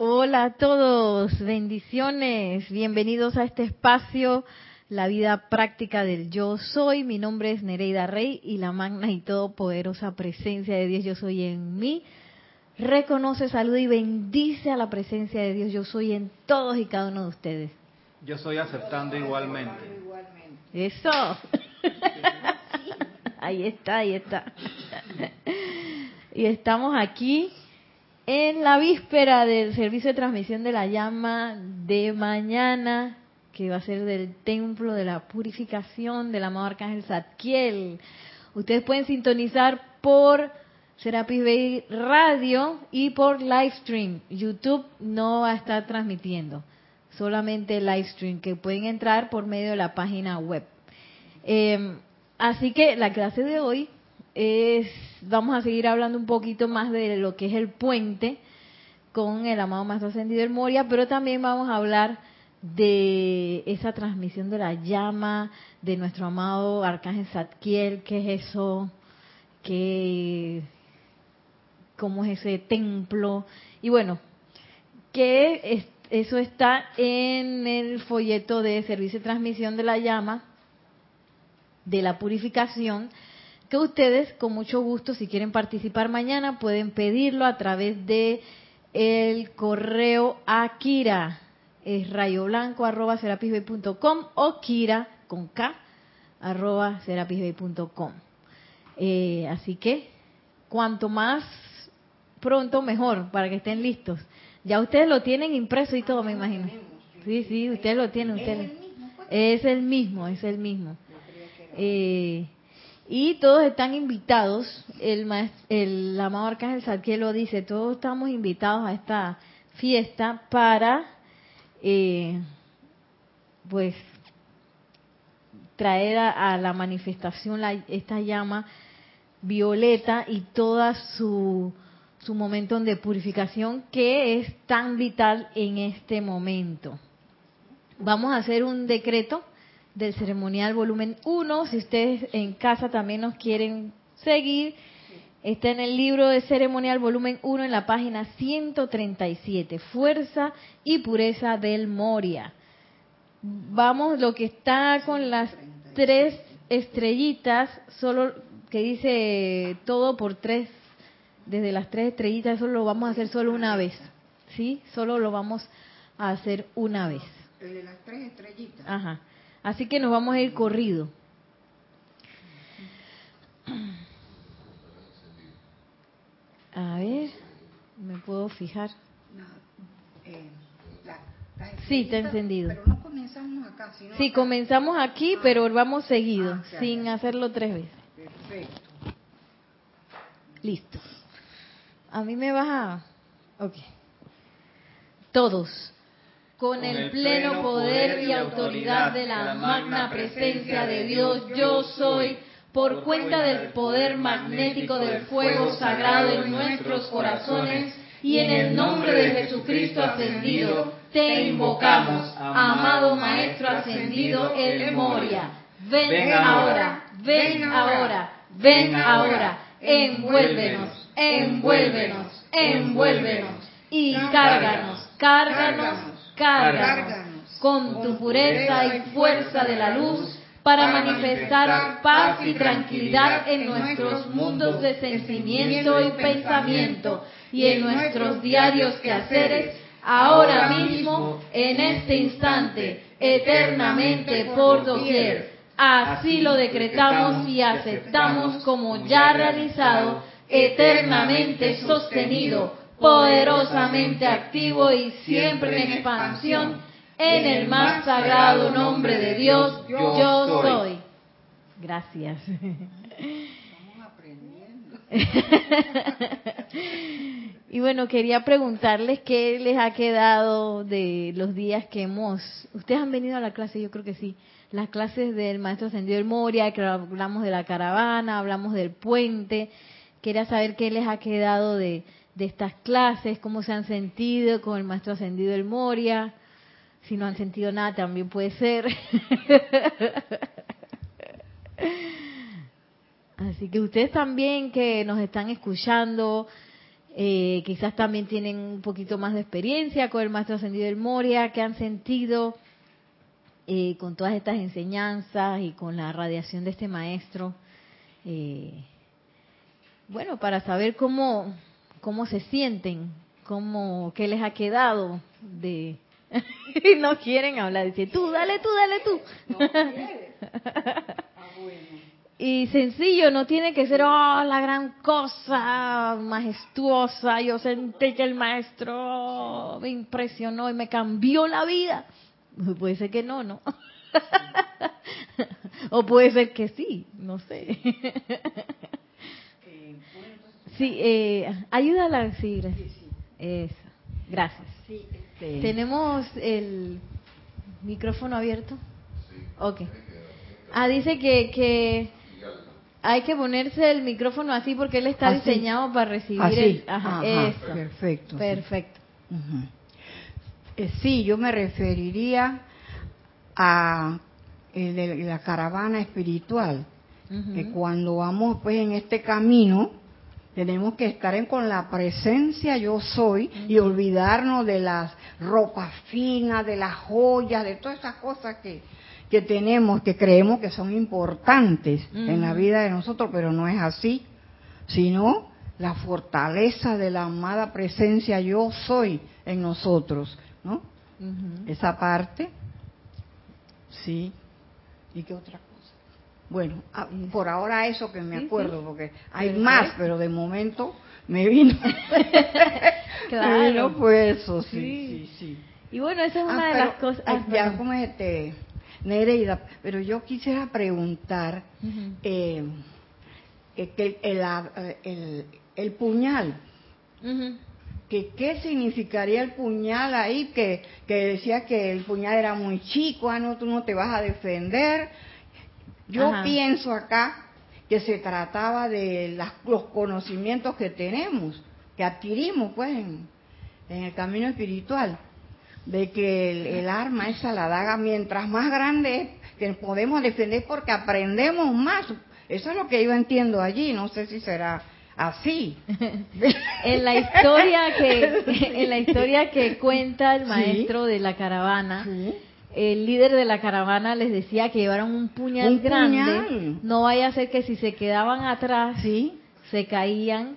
Hola a todos, bendiciones, bienvenidos a este espacio, la vida práctica del yo soy. Mi nombre es Nereida Rey y la magna y todopoderosa presencia de Dios yo soy en mí. Reconoce, saluda y bendice a la presencia de Dios yo soy en todos y cada uno de ustedes. Yo soy aceptando igualmente. Eso. ahí está, ahí está. y estamos aquí en la víspera del servicio de transmisión de la llama de mañana, que va a ser del templo de la purificación del amado Arcángel Zadkiel. Ustedes pueden sintonizar por Serapis Bay Radio y por Livestream. YouTube no va a estar transmitiendo, solamente Livestream, que pueden entrar por medio de la página web. Eh, así que la clase de hoy es, vamos a seguir hablando un poquito más de lo que es el puente con el amado Maestro Ascendido del Moria, pero también vamos a hablar de esa transmisión de la llama de nuestro amado Arcángel Zadkiel, qué es eso, qué, cómo es ese templo, y bueno, que eso está en el folleto de servicio de transmisión de la llama, de la purificación, que ustedes con mucho gusto si quieren participar mañana pueden pedirlo a través de el correo Akira es rayoblanco arroba o kira con k arroba serapisbay.com eh, así que cuanto más pronto mejor para que estén listos. Ya ustedes lo tienen impreso y todo me imagino. Sí sí ustedes lo tienen ustedes. Es el mismo es el mismo. Eh, y todos están invitados, el, el amado Arcángel Zadkiel lo dice, todos estamos invitados a esta fiesta para, eh, pues, traer a, la manifestación esta llama violeta y toda su, su momento de purificación que es tan vital en este momento. Vamos a hacer un decreto del ceremonial volumen 1. Si ustedes en casa también nos quieren seguir, está en el libro de ceremonial volumen 1 en la página 137, Fuerza y Pureza del Moria. Vamos, lo que está con las tres estrellitas, solo que dice todo por tres, desde las tres estrellitas, eso lo vamos a hacer solo una vez, ¿sí? Solo lo vamos a hacer una vez. El de las tres estrellitas. Ajá. Así que nos vamos a ir corrido. A ver, me puedo fijar. Eh, sí, está encendido. Pero no comenzamos acá. Sino sí, comenzamos aquí, ah. pero vamos seguido, ah, sin hacerlo tres veces. Perfecto. Listo. A mí me baja. Ok. Todos con el pleno poder y autoridad de la magna presencia de Dios, yo soy, por cuenta del poder magnético del fuego sagrado en nuestros corazones, y en el nombre de Jesucristo ascendido, te invocamos, amado Maestro ascendido El Moria. Ven ahora, ven ahora, ven ahora, envuélvenos, envuélvenos, envuélvenos, y cárganos, cárganos cárganos con tu pureza y fuerza de la luz para manifestar paz y tranquilidad en nuestros mundos de sentimiento y pensamiento y en nuestros diarios quehaceres, ahora mismo, en este instante, eternamente por doquier. Así lo decretamos y aceptamos como ya realizado, eternamente sostenido poderosamente activo y siempre en expansión, en el más sagrado nombre de Dios, yo soy. Gracias. y bueno, quería preguntarles qué les ha quedado de los días que hemos... Ustedes han venido a la clase, yo creo que sí. Las clases del Maestro Ascendido del Moria, que hablamos de la caravana, hablamos del puente. Quería saber qué les ha quedado de, de estas clases, cómo se han sentido con el maestro ascendido del Moria. Si no han sentido nada, también puede ser. Así que ustedes también que nos están escuchando, eh, quizás también tienen un poquito más de experiencia con el maestro ascendido del Moria, que han sentido eh, con todas estas enseñanzas y con la radiación de este maestro. Eh, bueno, para saber cómo, cómo se sienten, cómo, qué les ha quedado de... no quieren hablar, dice, tú, dale tú, dale tú. y sencillo, no tiene que ser oh, la gran cosa majestuosa. Yo sentí que el maestro me impresionó y me cambió la vida. Puede ser que no, ¿no? o puede ser que sí, no sé. Sí, eh, ayúdala, sí, gracias. Eso, gracias. Este, ¿Tenemos el micrófono abierto? Ok. Ah, dice que, que hay que ponerse el micrófono así porque él está Así. diseñado para recibir Así. el... Ajá, Ajá, eso. perfecto, sí. Perfecto. Eh, sí, yo me referiría a el de la caravana espiritual, que cuando vamos pues en este camino tenemos que estar en, con la presencia yo soy y olvidarnos de las ropas finas, de las joyas, de todas esas cosas que, que tenemos, que creemos que son importantes en la vida de nosotros, pero no es así, sino la fortaleza de la amada presencia yo soy en nosotros, ¿no? Esa parte, sí. ¿Y qué otra cosa? Bueno, ah, por ahora eso que me acuerdo, porque hay más, pero de momento me vino. Claro. Me vino pues eso, sí, Sí. sí, sí. Y bueno, esa es Ah, una de las cosas... ah, ya como este, Nereida, pero yo quisiera preguntar Ujú. eh, eh, que el, el, el- el puñal, Ujú. que qué significaría el puñal ahí, que, que decía que el puñal era muy chico, ah, no, tú no te vas a defender. Yo Ajá. pienso acá que se trataba de las- los conocimientos que tenemos, que adquirimos pues en, en el camino espiritual, de que el, el arma, esa la daga, mientras más grande es, que podemos defender porque aprendemos más. Eso es lo que yo entiendo allí, no sé si será así. en la historia que en la historia que cuenta el Sí. maestro de la caravana Sí. El líder de la caravana les decía que llevaran un puñal Un grande puñal. no vaya a ser que si se quedaban atrás Sí. se caían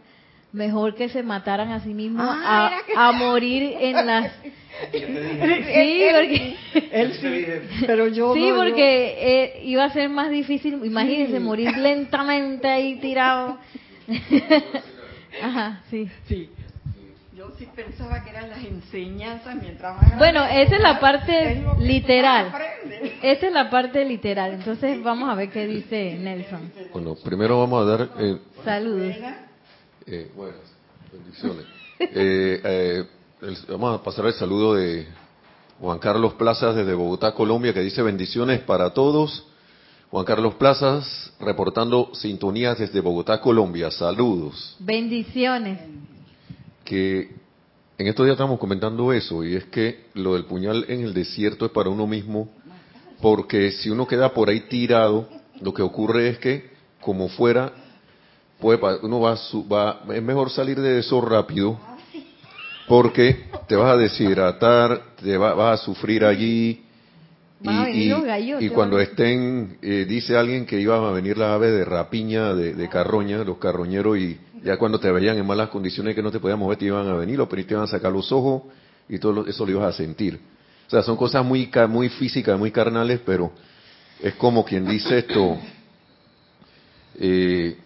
mejor que se mataran a sí mismos Ah, a, era que- a morir en las sí porque Él sí, pero yo sí no, yo- porque eh, iba a ser más difícil imagínense Sí. morir lentamente ahí tirado ajá sí Sí. Yo sí pensaba que eran las enseñanzas mientras más Bueno, esa es la parte es literal. Esta es la parte literal. Entonces vamos a ver qué dice Nelson. Bueno, primero vamos a dar, eh, Saludos. eh, buenas bendiciones. Eh, eh, el- vamos a pasar el saludo de Juan Carlos Plazas desde Bogotá, Colombia, que dice bendiciones para todos. Juan Carlos Plazas reportando sintonías desde Bogotá, Colombia. Saludos. Bendiciones. Que en estos días estamos comentando eso y es que lo del puñal en el desierto es para uno mismo porque si uno queda por ahí tirado lo que ocurre es que como fuera puede uno va, va es mejor salir de eso rápido porque te vas a deshidratar te va- vas a sufrir allí y, y- gallos, cuando estén, eh, dice alguien que iban a venir las aves de rapiña, de, de carroña, los carroñeros, y ya cuando te veían en malas condiciones que no te podías mover, te iban a venir, los te iban a sacar los ojos, y todo eso lo ibas a sentir. O sea, son cosas muy, muy físicas, muy carnales, pero es como quien dice esto, eh,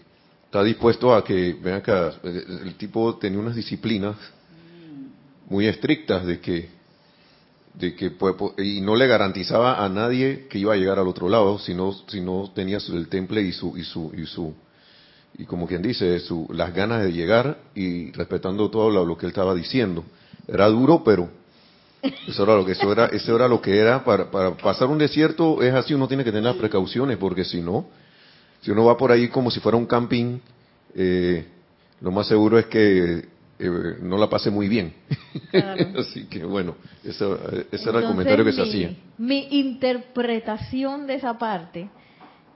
está dispuesto a que, ven acá, el tipo tenía unas disciplinas muy estrictas de que de que y no le garantizaba a nadie que iba a llegar al otro lado si no si no tenía el temple y su y su y su y como quien dice su, las ganas de llegar y respetando todo lo, lo que él estaba diciendo era duro pero eso era lo que eso era eso era lo que era para, para pasar un desierto es así uno tiene que tener las precauciones porque si no si uno va por ahí como si fuera un camping eh, lo más seguro es que eh, no la pase muy bien Claro. así que bueno eso, ese era el comentario que se hacía Mi interpretación de esa parte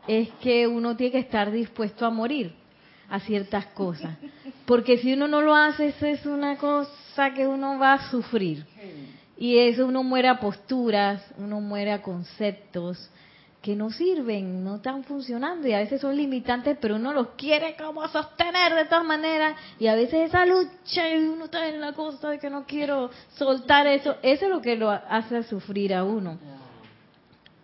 es que uno tiene que estar dispuesto a morir. A ciertas cosas. Porque si uno no lo hace, eso es una cosa que uno va a sufrir. Y eso uno muere a posturas, uno muere a conceptos que no sirven, no están funcionando y a veces son limitantes, pero uno los quiere como sostener de todas maneras y a veces esa lucha y uno está en la cosa de que no quiero soltar eso, eso es lo que lo hace sufrir a uno.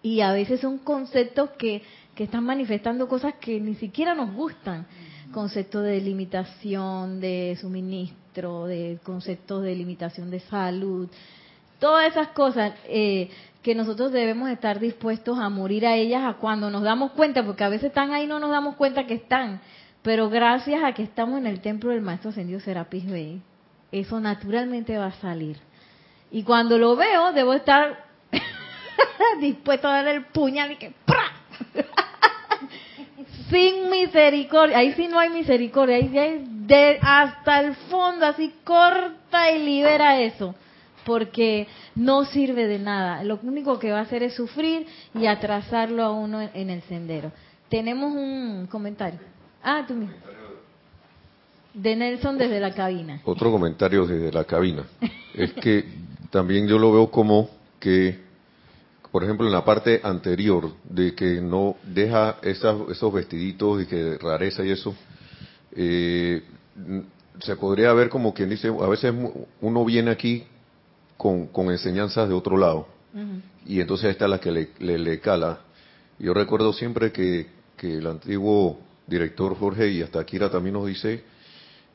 Y a veces son conceptos que, que están manifestando cosas que ni siquiera nos gustan, conceptos de limitación de suministro, de conceptos de limitación de salud, todas esas cosas. Eh, que nosotros debemos estar dispuestos a morir a ellas a cuando nos damos cuenta, porque a veces están ahí y no nos damos cuenta que están, pero gracias a que estamos en el templo del Maestro Ascendido Serapis Bey, eso naturalmente va a salir. Y cuando lo veo, debo estar dispuesto a dar el puñal y que ¡pra! Sin misericordia, ahí sí no hay misericordia, ahí sí hay de hasta el fondo, así corta y libera eso porque no sirve de nada. Lo único que va a hacer es sufrir y atrasarlo a uno en el sendero. Tenemos un comentario. Ah, tú mismo. De Nelson desde la cabina. Otro comentario desde la cabina. es que también yo lo veo como que, por ejemplo, en la parte anterior, de que no deja esos vestiditos y que rareza y eso, eh, se podría ver como quien dice, a veces uno viene aquí con, con enseñanzas de otro lado. Y entonces esta es la que le, le, cala. Yo recuerdo siempre que, que, el antiguo director Jorge y hasta Akira también nos dice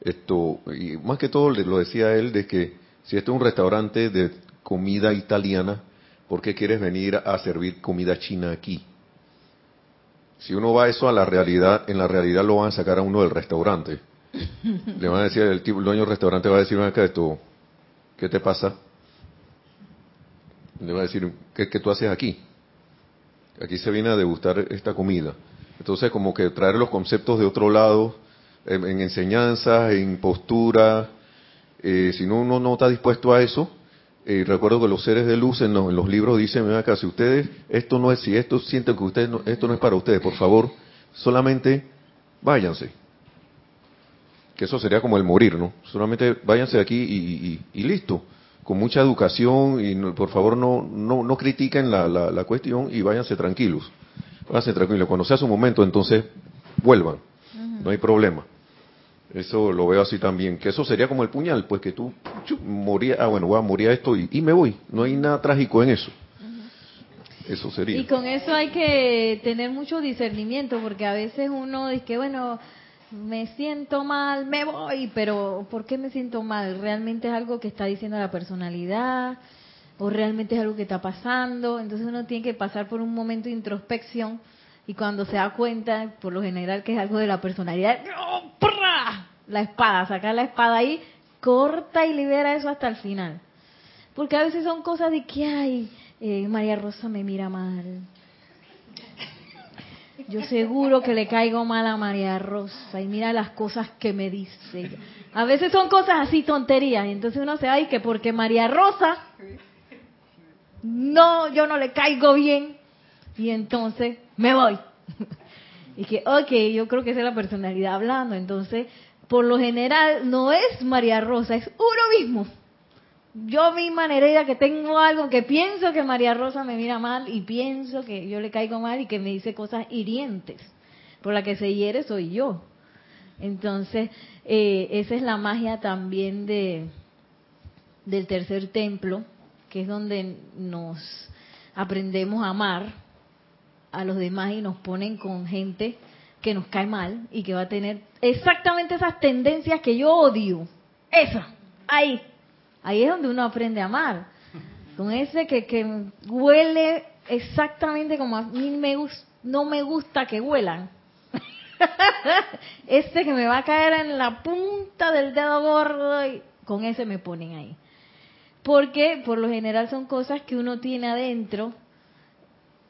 esto, y más que todo lo decía él, de que si este es un restaurante de comida italiana, ¿por qué quieres venir a servir comida china aquí? Si uno va eso a la realidad, en la realidad lo van a sacar a uno del restaurante. Le van a decir, el, tipo, el dueño del restaurante va a decir, acá esto, ¿qué te pasa? le va a decir, ¿qué, ¿qué, tú haces aquí? Aquí se viene a degustar esta comida. Entonces, como que traer los conceptos de otro lado, en, en enseñanzas, en postura, eh, si no, uno no está dispuesto a eso, eh, recuerdo que los seres de luz en los, libros dicen, acá, si ustedes, esto no es, si esto sienten que ustedes, esto no es para ustedes, por favor, solamente váyanse. Que eso sería como el morir, ¿no? Solamente váyanse de aquí y, y listo con mucha educación y por favor no, no, no critiquen la, la, cuestión y váyanse tranquilos. Váyanse tranquilos. Cuando sea su momento, entonces vuelvan. No hay problema. Eso lo veo así también. Que eso sería como el puñal, pues que tú morías, ah bueno, voy a morir a esto y, y, me voy. No hay nada trágico en eso. Eso sería. Y con eso hay que tener mucho discernimiento, porque a veces uno dice que, bueno, me siento mal, me voy, pero ¿por qué me siento mal? ¿Realmente es algo que está diciendo la personalidad? ¿O realmente es algo que está pasando? Entonces uno tiene que pasar por un momento de introspección y cuando se da cuenta, por lo general, que es algo de la personalidad, la espada, sacar la espada ahí, corta y libera eso hasta el final. Porque a veces son cosas de que, ay, eh, María Rosa me mira mal, yo seguro que le caigo mal a María Rosa y mira las cosas que me dice. A veces son cosas así tonterías y entonces uno se va y que porque María Rosa no, yo no le caigo bien y entonces me voy. Y que, ok, yo creo que esa es la personalidad hablando. Entonces, por lo general, no es María Rosa, es uno mismo yo misma Nereida que tengo algo que pienso que María Rosa me mira mal y pienso que yo le caigo mal y que me dice cosas hirientes. Por la que se hiere soy yo. Entonces, eh, esa es la magia también de del tercer templo, que es donde nos aprendemos a amar a los demás y nos ponen con gente que nos cae mal y que va a tener exactamente esas tendencias que yo odio. Esa, ahí, Ahí es donde uno aprende a amar. Con ese que, que huele exactamente como a mí me no me gusta que huelan. este que me va a caer en la punta del dedo gordo y con ese me ponen ahí. Porque por lo general son cosas que uno tiene adentro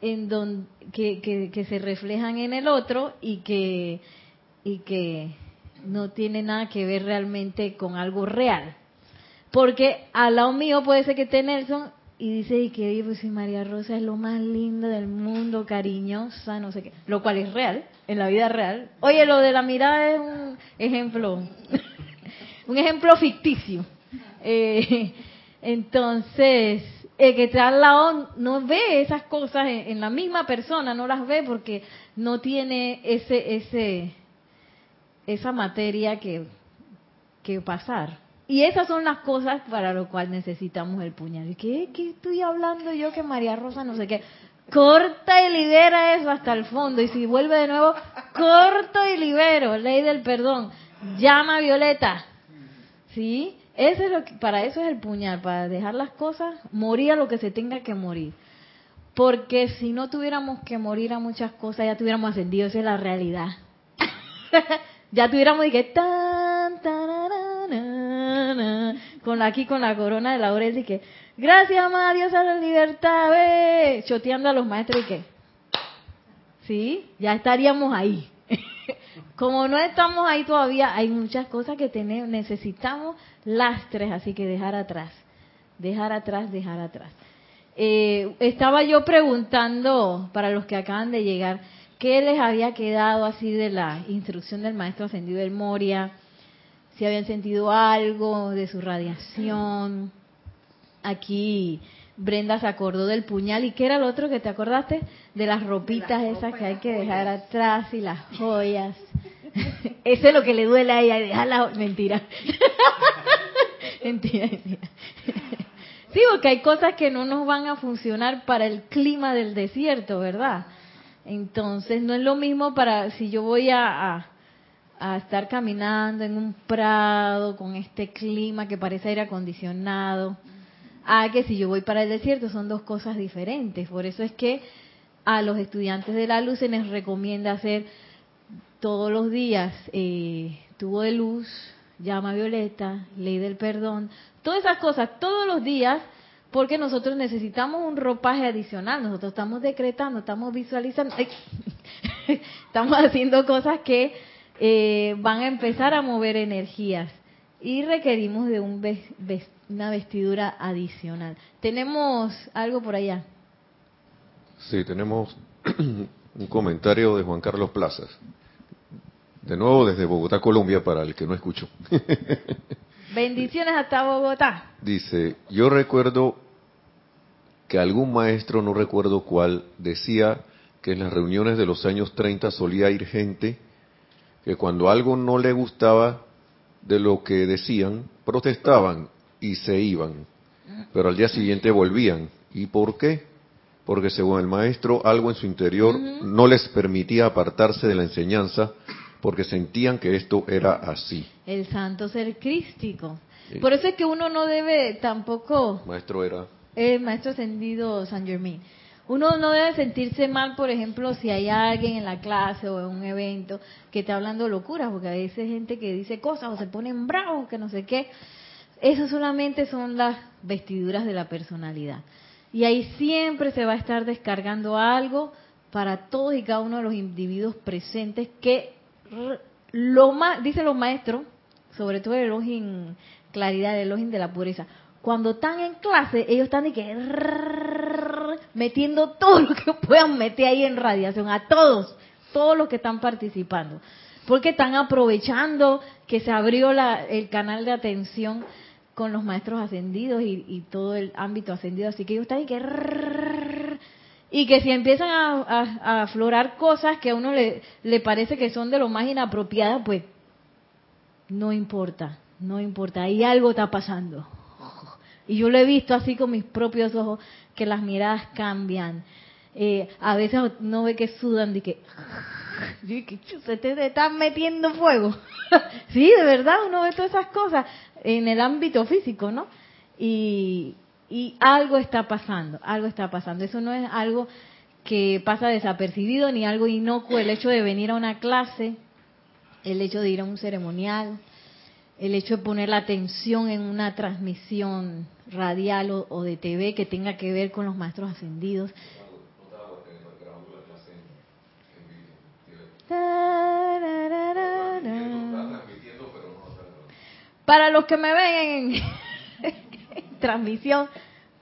en don, que, que, se reflejan en el otro y que, y que no tiene nada que ver realmente con algo real. Porque al lado mío puede ser que esté Nelson y dice y que pues María Rosa es lo más lindo del mundo, cariñosa, no sé qué, lo cual es real, en la vida real. Oye, lo de la mirada es un ejemplo, un ejemplo ficticio. Eh, entonces, el que está al lado no ve esas cosas en, en, la misma persona, no las ve porque no tiene ese, ese, esa materia que, que pasar. Y esas son las cosas para lo cual necesitamos el puñal. ¿Qué, ¿Qué estoy hablando yo que María Rosa no sé qué? Corta y libera eso hasta el fondo. Y si vuelve de nuevo, corto y libero. Ley del perdón. Llama a Violeta. ¿Sí? Ese es lo que, para eso es el puñal, para dejar las cosas, morir a lo que se tenga que morir. Porque si no tuviéramos que morir a muchas cosas, ya tuviéramos ascendido, esa es la realidad. ya tuviéramos y que tan, con aquí con la corona de laurel y que gracias Dios a la libertad, ve, choteando a los maestros y que sí, ya estaríamos ahí. Como no estamos ahí todavía, hay muchas cosas que tenemos, necesitamos lastres, así que dejar atrás, dejar atrás, dejar atrás. Eh, estaba yo preguntando para los que acaban de llegar, ¿qué les había quedado así de la instrucción del maestro ascendido del Moria? Si habían sentido algo de su radiación. Aquí Brenda se acordó del puñal y qué era el otro que te acordaste de las ropitas esas que hay que dejar atrás y las joyas. Eso es lo que le duele a ella, dejarla mentira. mentira, mentira. Sí, porque hay cosas que no nos van a funcionar para el clima del desierto, ¿verdad? Entonces no es lo mismo para si yo voy a, a, a estar caminando en un prado con este clima que parece aire acondicionado, a que si yo voy para el desierto son dos cosas diferentes. Por eso es que a los estudiantes de la luz se les recomienda hacer todos los días eh, tubo de luz, llama violeta, ley del perdón, todas esas cosas todos los días porque nosotros necesitamos un ropaje adicional, nosotros estamos decretando, estamos visualizando, estamos haciendo cosas que eh, van a empezar a mover energías y requerimos de un una vestidura adicional. ¿Tenemos algo por allá? Sí, tenemos un comentario de Juan Carlos Plazas. De nuevo desde Bogotá, Colombia, para el que no escuchó. Bendiciones hasta Bogotá. Dice, yo recuerdo que algún maestro, no recuerdo cuál, decía que en las reuniones de los años 30 solía ir gente que cuando algo no le gustaba de lo que decían, protestaban y se iban, pero al día siguiente volvían. ¿Y por qué? Porque según el maestro, algo en su interior no les permitía apartarse de la enseñanza porque sentían que esto era así. El santo ser crístico. Por eso es que uno no debe tampoco... Maestro era... El maestro ascendido San Germain. Uno no debe sentirse mal, por ejemplo, si hay alguien en la clase o en un evento que está hablando locuras, porque a veces gente que dice cosas o se ponen bravos, que no sé qué. Eso solamente son las vestiduras de la personalidad. Y ahí siempre se va a estar descargando algo para todos y cada uno de los individuos presentes que lo más, dicen los maestros, sobre todo el elogio claridad, el elogio de la pureza, cuando están en clase, ellos están de que metiendo todo lo que puedan meter ahí en radiación, a todos, todos los que están participando, porque están aprovechando que se abrió la, el canal de atención con los maestros ascendidos y, todo el ámbito ascendido, así que ellos están de que y que si empiezan a, aflorar cosas que a uno le, le parece que son de lo más inapropiadas, pues no importa, no importa, ahí algo está pasando. Y yo lo he visto así con mis propios ojos, que las miradas cambian. Eh, a veces uno ve que sudan de que, se te están metiendo fuego. sí, de verdad, uno ve todas esas cosas en el ámbito físico, ¿no? Y, y algo está pasando, algo está pasando. Eso no es algo que pasa desapercibido ni algo inocuo. El hecho de venir a una clase, el hecho de ir a un ceremonial, el hecho de poner la atención en una transmisión radial o, de TV que tenga que ver con los maestros ascendidos. Para los que me ven en transmisión,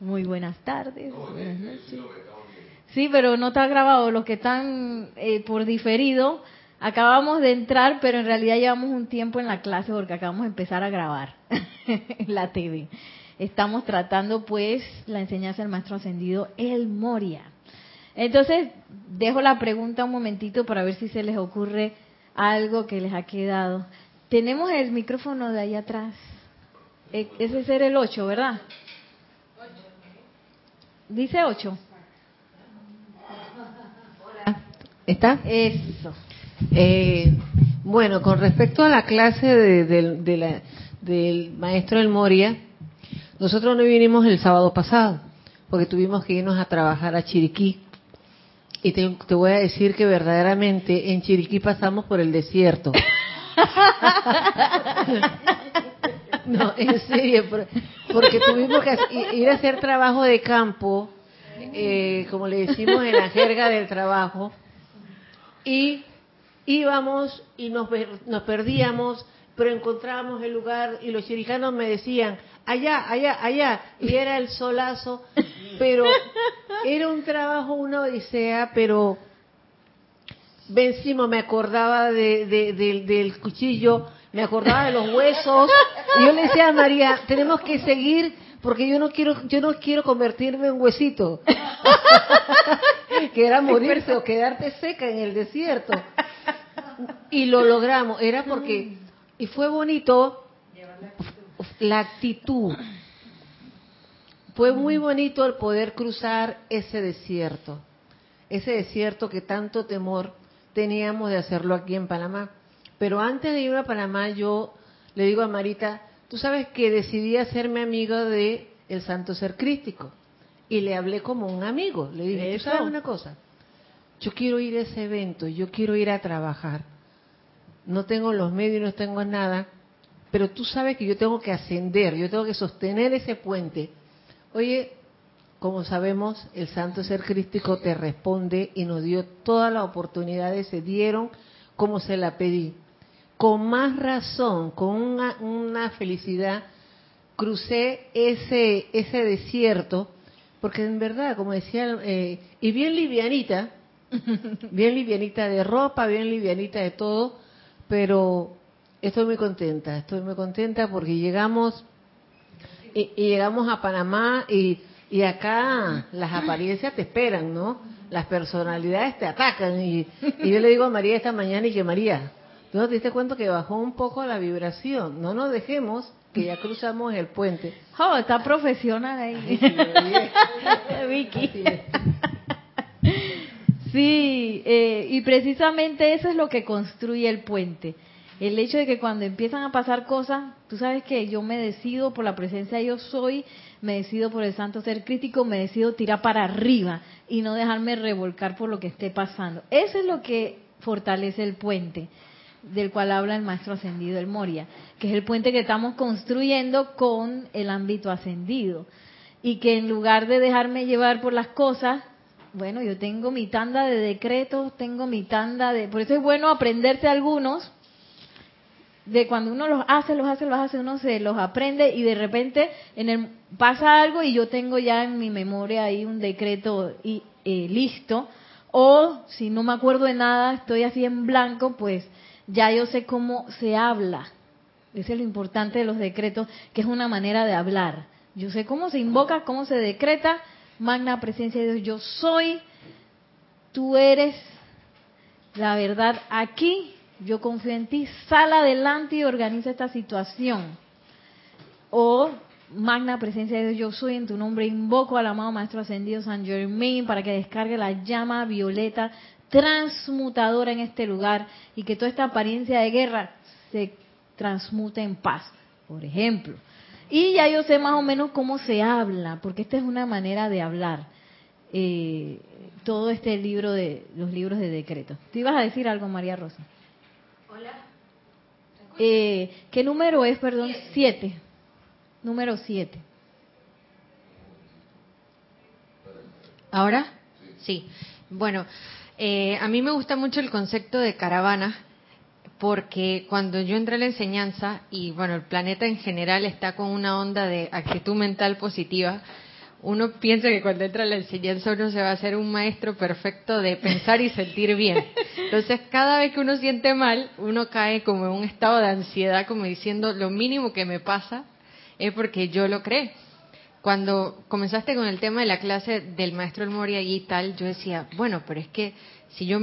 Muy buenas tardes. Buenas noches. Sí, pero no está grabado. Los que están eh, por diferido, acabamos de entrar, pero en realidad llevamos un tiempo en la clase porque acabamos de empezar a grabar en la TV. Estamos tratando pues la enseñanza del maestro ascendido El Moria. Entonces, dejo la pregunta un momentito para ver si se les ocurre algo que les ha quedado. Tenemos el micrófono de ahí atrás. E- Ese es el 8, ¿verdad? Dice 8. ¿Está? Eso. Eh, bueno, con respecto a la clase de- del- de la- del maestro El Moria, nosotros no vinimos el sábado pasado, porque tuvimos que irnos a trabajar a Chiriquí. Y te, te voy a decir que verdaderamente en Chiriquí pasamos por el desierto. No, en serio, por- porque tuvimos que ir a hacer trabajo de campo, eh, como le decimos en la jerga del trabajo, y íbamos y nos, nos perdíamos, pero encontrábamos el lugar y los chiricanos me decían, allá, allá, allá, y era el solazo, pero era un trabajo, una odisea, pero vencimos, me acordaba de, de- del- del cuchillo, me acordaba de los huesos, y yo le decía a María, tenemos que seguir porque yo no quiero, yo no quiero convertirme en huesito, que era morirse o quedarte seca en el desierto. Y lo logramos, era porque, y fue bonito la actitud. Fue muy bonito el poder cruzar ese desierto, ese desierto que tanto temor teníamos de hacerlo aquí en Panamá. Pero antes de ir a Panamá, yo le digo a Marita, tú sabes que decidí hacerme amiga de el Santo Ser Crístico. Y le hablé como un amigo. Le dije, ¿tú Eso. sabes una cosa? Yo quiero ir a ese evento, yo quiero ir a trabajar. No tengo los medios, no tengo nada, pero tú sabes que yo tengo que ascender, yo tengo que sostener ese puente. Oye, como sabemos, el Santo Ser Crístico te responde y nos dio todas las oportunidades, se dieron como se la pedí. Con más razón, con una, una felicidad, crucé ese, ese desierto, porque en verdad, como decía, eh, y bien livianita, bien livianita de ropa, bien livianita de todo, pero estoy muy contenta, estoy muy contenta porque llegamos y, y llegamos a Panamá y, y acá las apariencias te esperan, ¿no? Las personalidades te atacan y, y yo le digo a María esta mañana y que María, ¿tú no te diste cuenta que bajó un poco la vibración? No nos dejemos que ya cruzamos el puente. Oh, está profesional ahí. Vicky. Sí, eh, y precisamente eso es lo que construye el puente. El hecho de que cuando empiezan a pasar cosas, tú sabes que yo me decido por la presencia de yo soy, me decido por el santo ser crítico, me decido tirar para arriba y no dejarme revolcar por lo que esté pasando. Eso es lo que fortalece el puente del cual habla el maestro ascendido el Moria, que es el puente que estamos construyendo con el ámbito ascendido. Y que en lugar de dejarme llevar por las cosas, bueno, yo tengo mi tanda de decretos, tengo mi tanda de... Por eso es bueno aprenderse algunos, de cuando uno los hace, los hace, los hace, uno se los aprende y de repente en el, pasa algo y yo tengo ya en mi memoria ahí un decreto y, eh, listo. O si no me acuerdo de nada, estoy así en blanco, pues ya yo sé cómo se habla. Ese es lo importante de los decretos, que es una manera de hablar. Yo sé cómo se invoca, cómo se decreta, magna presencia de Dios, yo soy, tú eres la verdad aquí, yo confío en ti, sal adelante y organiza esta situación. O magna presencia de Dios, yo soy en tu nombre, invoco al amado Maestro Ascendido San Germain para que descargue la llama violeta transmutadora en este lugar y que toda esta apariencia de guerra se transmute en paz, por ejemplo. Y ya yo sé más o menos cómo se habla, porque esta es una manera de hablar. eh, todo este libro de los libros de decretos. ¿Tú ibas a decir algo, María Rosa? Hola. Eh, ¿Qué número es, perdón? Siete. Número siete. ¿Ahora? Sí. Bueno, eh, a mí me gusta mucho el concepto de caravana porque cuando yo entré a la enseñanza y bueno, el planeta en general está con una onda de actitud mental positiva, uno piensa que cuando entra a la enseñanza uno se va a hacer un maestro perfecto de pensar y sentir bien. Entonces, cada vez que uno siente mal, uno cae como en un estado de ansiedad, como diciendo, lo mínimo que me pasa es porque yo lo creo. Cuando comenzaste con el tema de la clase del maestro El Moria y tal, yo decía, bueno, pero es que si yo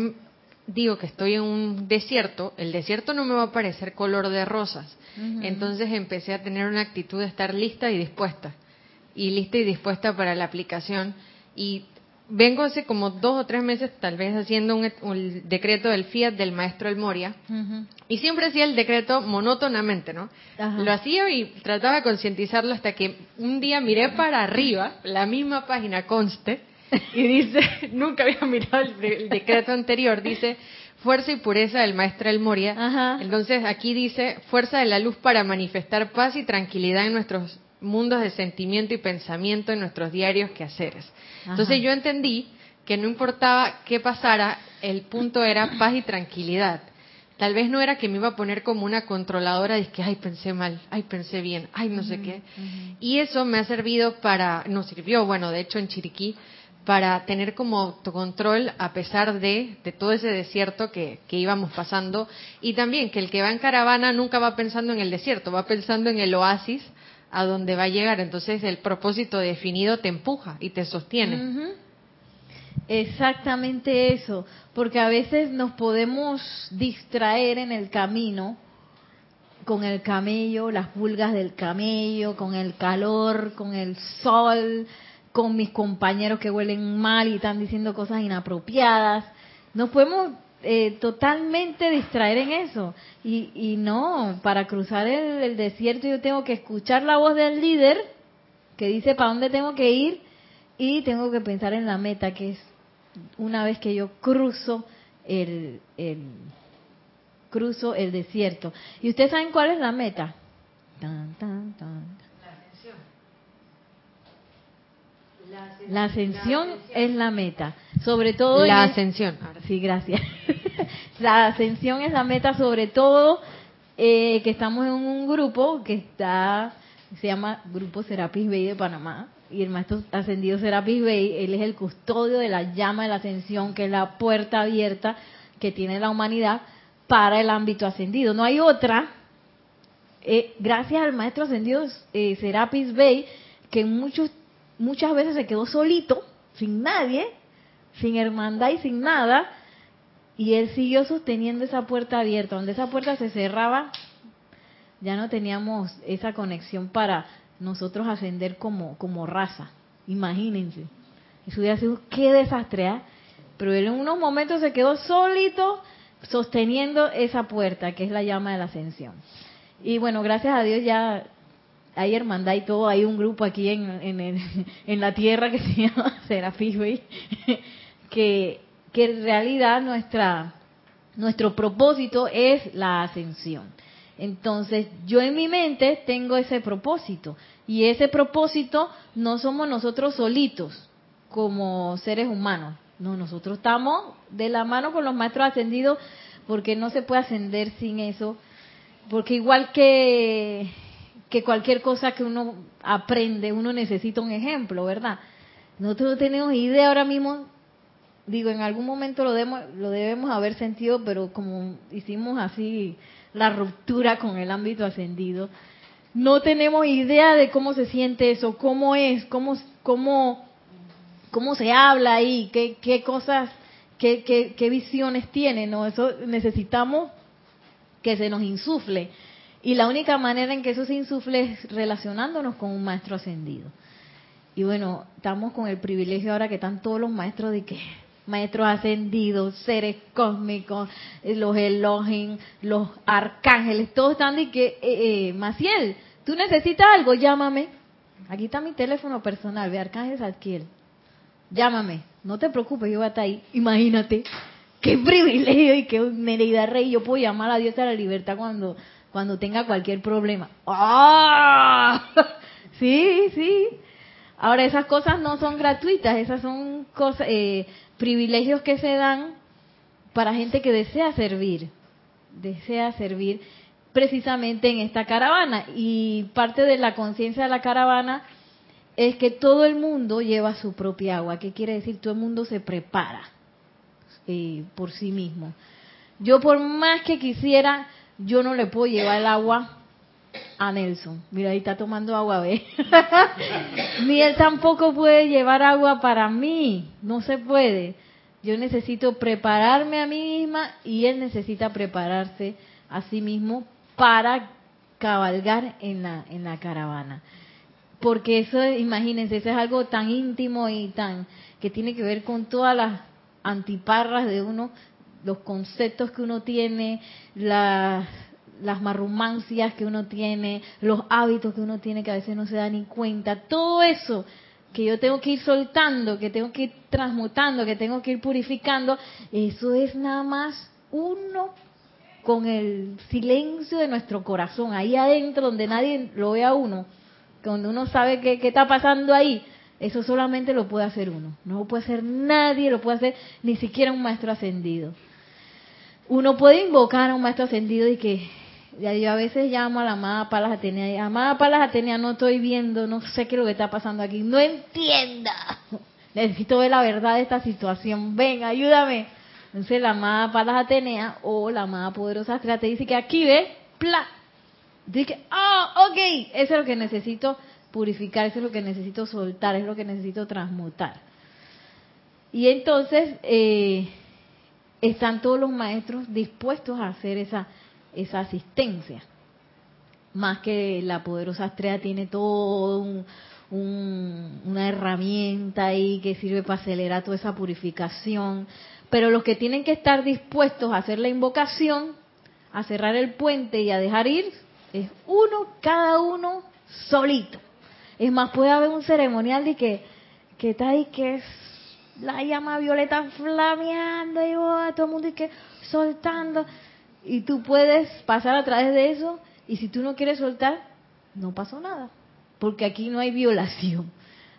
digo que estoy en un desierto, el desierto no me va a parecer color de rosas. Entonces empecé a tener una actitud de estar lista y dispuesta. Y lista y dispuesta para la aplicación. Y vengo hace como dos o tres meses tal vez haciendo un, decreto del Fiat del maestro El Moria. Y siempre hacía el decreto monótonamente, ¿no? Lo hacía y trataba de concientizarlo hasta que un día miré para arriba, la misma página conste, y dice, nunca había mirado el, decreto anterior, dice fuerza y pureza del maestro El Moria. Entonces aquí dice fuerza de la luz para manifestar paz y tranquilidad en nuestros mundos de sentimiento y pensamiento, en nuestros diarios quehaceres. Entonces yo entendí que no importaba qué pasara, el punto era paz y tranquilidad. Tal vez no era que me iba a poner como una controladora de que, ay, pensé mal, ay, pensé bien, ay, no sé qué. Y eso me ha servido para, nos sirvió, bueno, de hecho en Chiriquí, para tener como autocontrol a pesar de, de todo ese desierto que, que, íbamos pasando y también que el que va en caravana nunca va pensando en el desierto, va pensando en el oasis a donde va a llegar. Entonces el propósito definido te empuja y te sostiene. Exactamente eso, porque a veces nos podemos distraer en el camino con el camello, las pulgas del camello, con el calor, con el sol, con mis compañeros que huelen mal y están diciendo cosas inapropiadas. Nos podemos eh, totalmente distraer en eso. Y, y no, para cruzar el, desierto yo tengo que escuchar la voz del líder que dice para dónde tengo que ir y tengo que pensar en la meta, que es una vez que yo cruzo el, el cruzo el desierto. ¿Y ustedes saben cuál es la meta? Tan, tan, tan. La ascensión es la meta, sobre todo la ascensión. Sí, gracias. la ascensión es la meta, sobre todo eh, que estamos en un grupo que está se llama Grupo Serapis Bay de Panamá y el maestro ascendido Serapis Bay, él es el custodio de la llama de la ascensión, que es la puerta abierta que tiene la humanidad para el ámbito ascendido. No hay otra. Eh, gracias al maestro ascendido eh, Serapis Bay, que muchos muchas veces se quedó solito, sin nadie, sin hermandad y sin nada, y él siguió sosteniendo esa puerta abierta. Donde esa puerta se cerraba, ya no teníamos esa conexión para nosotros ascender como, como raza. Imagínense. Eso hubiera sido qué desastre, ¿eh? Pero él en unos momentos se quedó solito sosteniendo esa puerta, que es la llama de la ascensión. Y bueno, gracias a Dios ya hay hermandad y todo, hay un grupo aquí en, en, en la tierra que se llama Serafis que, que en realidad nuestra, nuestro propósito es la ascensión. Entonces, yo en mi mente tengo ese propósito. Y ese propósito no somos nosotros solitos como seres humanos. No, nosotros estamos de la mano con los maestros ascendidos porque no se puede ascender sin eso. Porque igual que que cualquier cosa que uno aprende, uno necesita un ejemplo, ¿verdad? Nosotros no tenemos idea ahora mismo, digo, en algún momento lo debemos, lo debemos haber sentido, pero como hicimos así la ruptura con el ámbito ascendido, no tenemos idea de cómo se siente eso, cómo es, cómo, cómo, cómo se habla ahí, qué, qué cosas, qué, qué, qué visiones tiene, ¿no? Eso necesitamos que se nos insufle. Y la única manera en que eso se insufle es relacionándonos con un maestro ascendido. Y bueno, estamos con el privilegio ahora que están todos los maestros de que maestros ascendidos, seres cósmicos, los Elohim, los arcángeles, todos están de que, eh, eh, Maciel, tú necesitas algo, llámame. Aquí está mi teléfono personal, ve Arcángel Zadkiel. Llámame, no te preocupes, yo voy a estar ahí. Imagínate, qué privilegio y qué Nereida Rey, yo puedo llamar a Dios a la libertad cuando cuando tenga cualquier problema. ¡Ah! Sí, sí. Ahora esas cosas no son gratuitas, esas son cosas, eh, privilegios que se dan para gente que desea servir, desea servir precisamente en esta caravana. Y parte de la conciencia de la caravana es que todo el mundo lleva su propia agua. ¿Qué quiere decir? Todo el mundo se prepara eh, por sí mismo. Yo por más que quisiera, yo no le puedo llevar el agua a Nelson. Mira, ahí está tomando agua, ve. Ni él tampoco puede llevar agua para mí. No se puede. Yo necesito prepararme a mí misma y él necesita prepararse a sí mismo para cabalgar en la, en la caravana. Porque eso, imagínense, eso es algo tan íntimo y tan que tiene que ver con todas las antiparras de uno, los conceptos que uno tiene, las, marrumancias que uno tiene, los hábitos que uno tiene que a veces no se da ni cuenta, todo eso que yo tengo que ir soltando, que tengo que ir transmutando, que tengo que ir purificando, eso es nada más uno con el silencio de nuestro corazón, ahí adentro donde nadie lo ve a uno, donde uno sabe qué, qué está pasando ahí, eso solamente lo puede hacer uno, no lo puede hacer nadie, lo puede hacer ni siquiera un maestro ascendido. Uno puede invocar a un maestro ascendido y que yo a veces llamo a la amada Palas Atenea y amada Palas Atenea no estoy viendo, no sé qué es lo que está pasando aquí, no entienda. Necesito ver la verdad de esta situación, ven, ayúdame. Entonces la amada Palas Atenea o la amada Poderosa Astrea te dice que aquí ve, pla. Dice, oh, ok, eso es lo que necesito purificar, eso es lo que necesito soltar, es lo que necesito transmutar. Y entonces eh, están todos los maestros dispuestos a hacer esa esa asistencia. Más que la poderosa estrella tiene todo un, una herramienta ahí que sirve para acelerar toda esa purificación. Pero los que tienen que estar dispuestos a hacer la invocación, a cerrar el puente y a dejar ir, es uno, cada uno solito. Es más, puede haber un ceremonial de que, que está ahí, que es la llama violeta flameando y todo el mundo y que soltando y tú puedes pasar a través de eso y si tú no quieres soltar, no pasó nada, porque aquí no hay violación.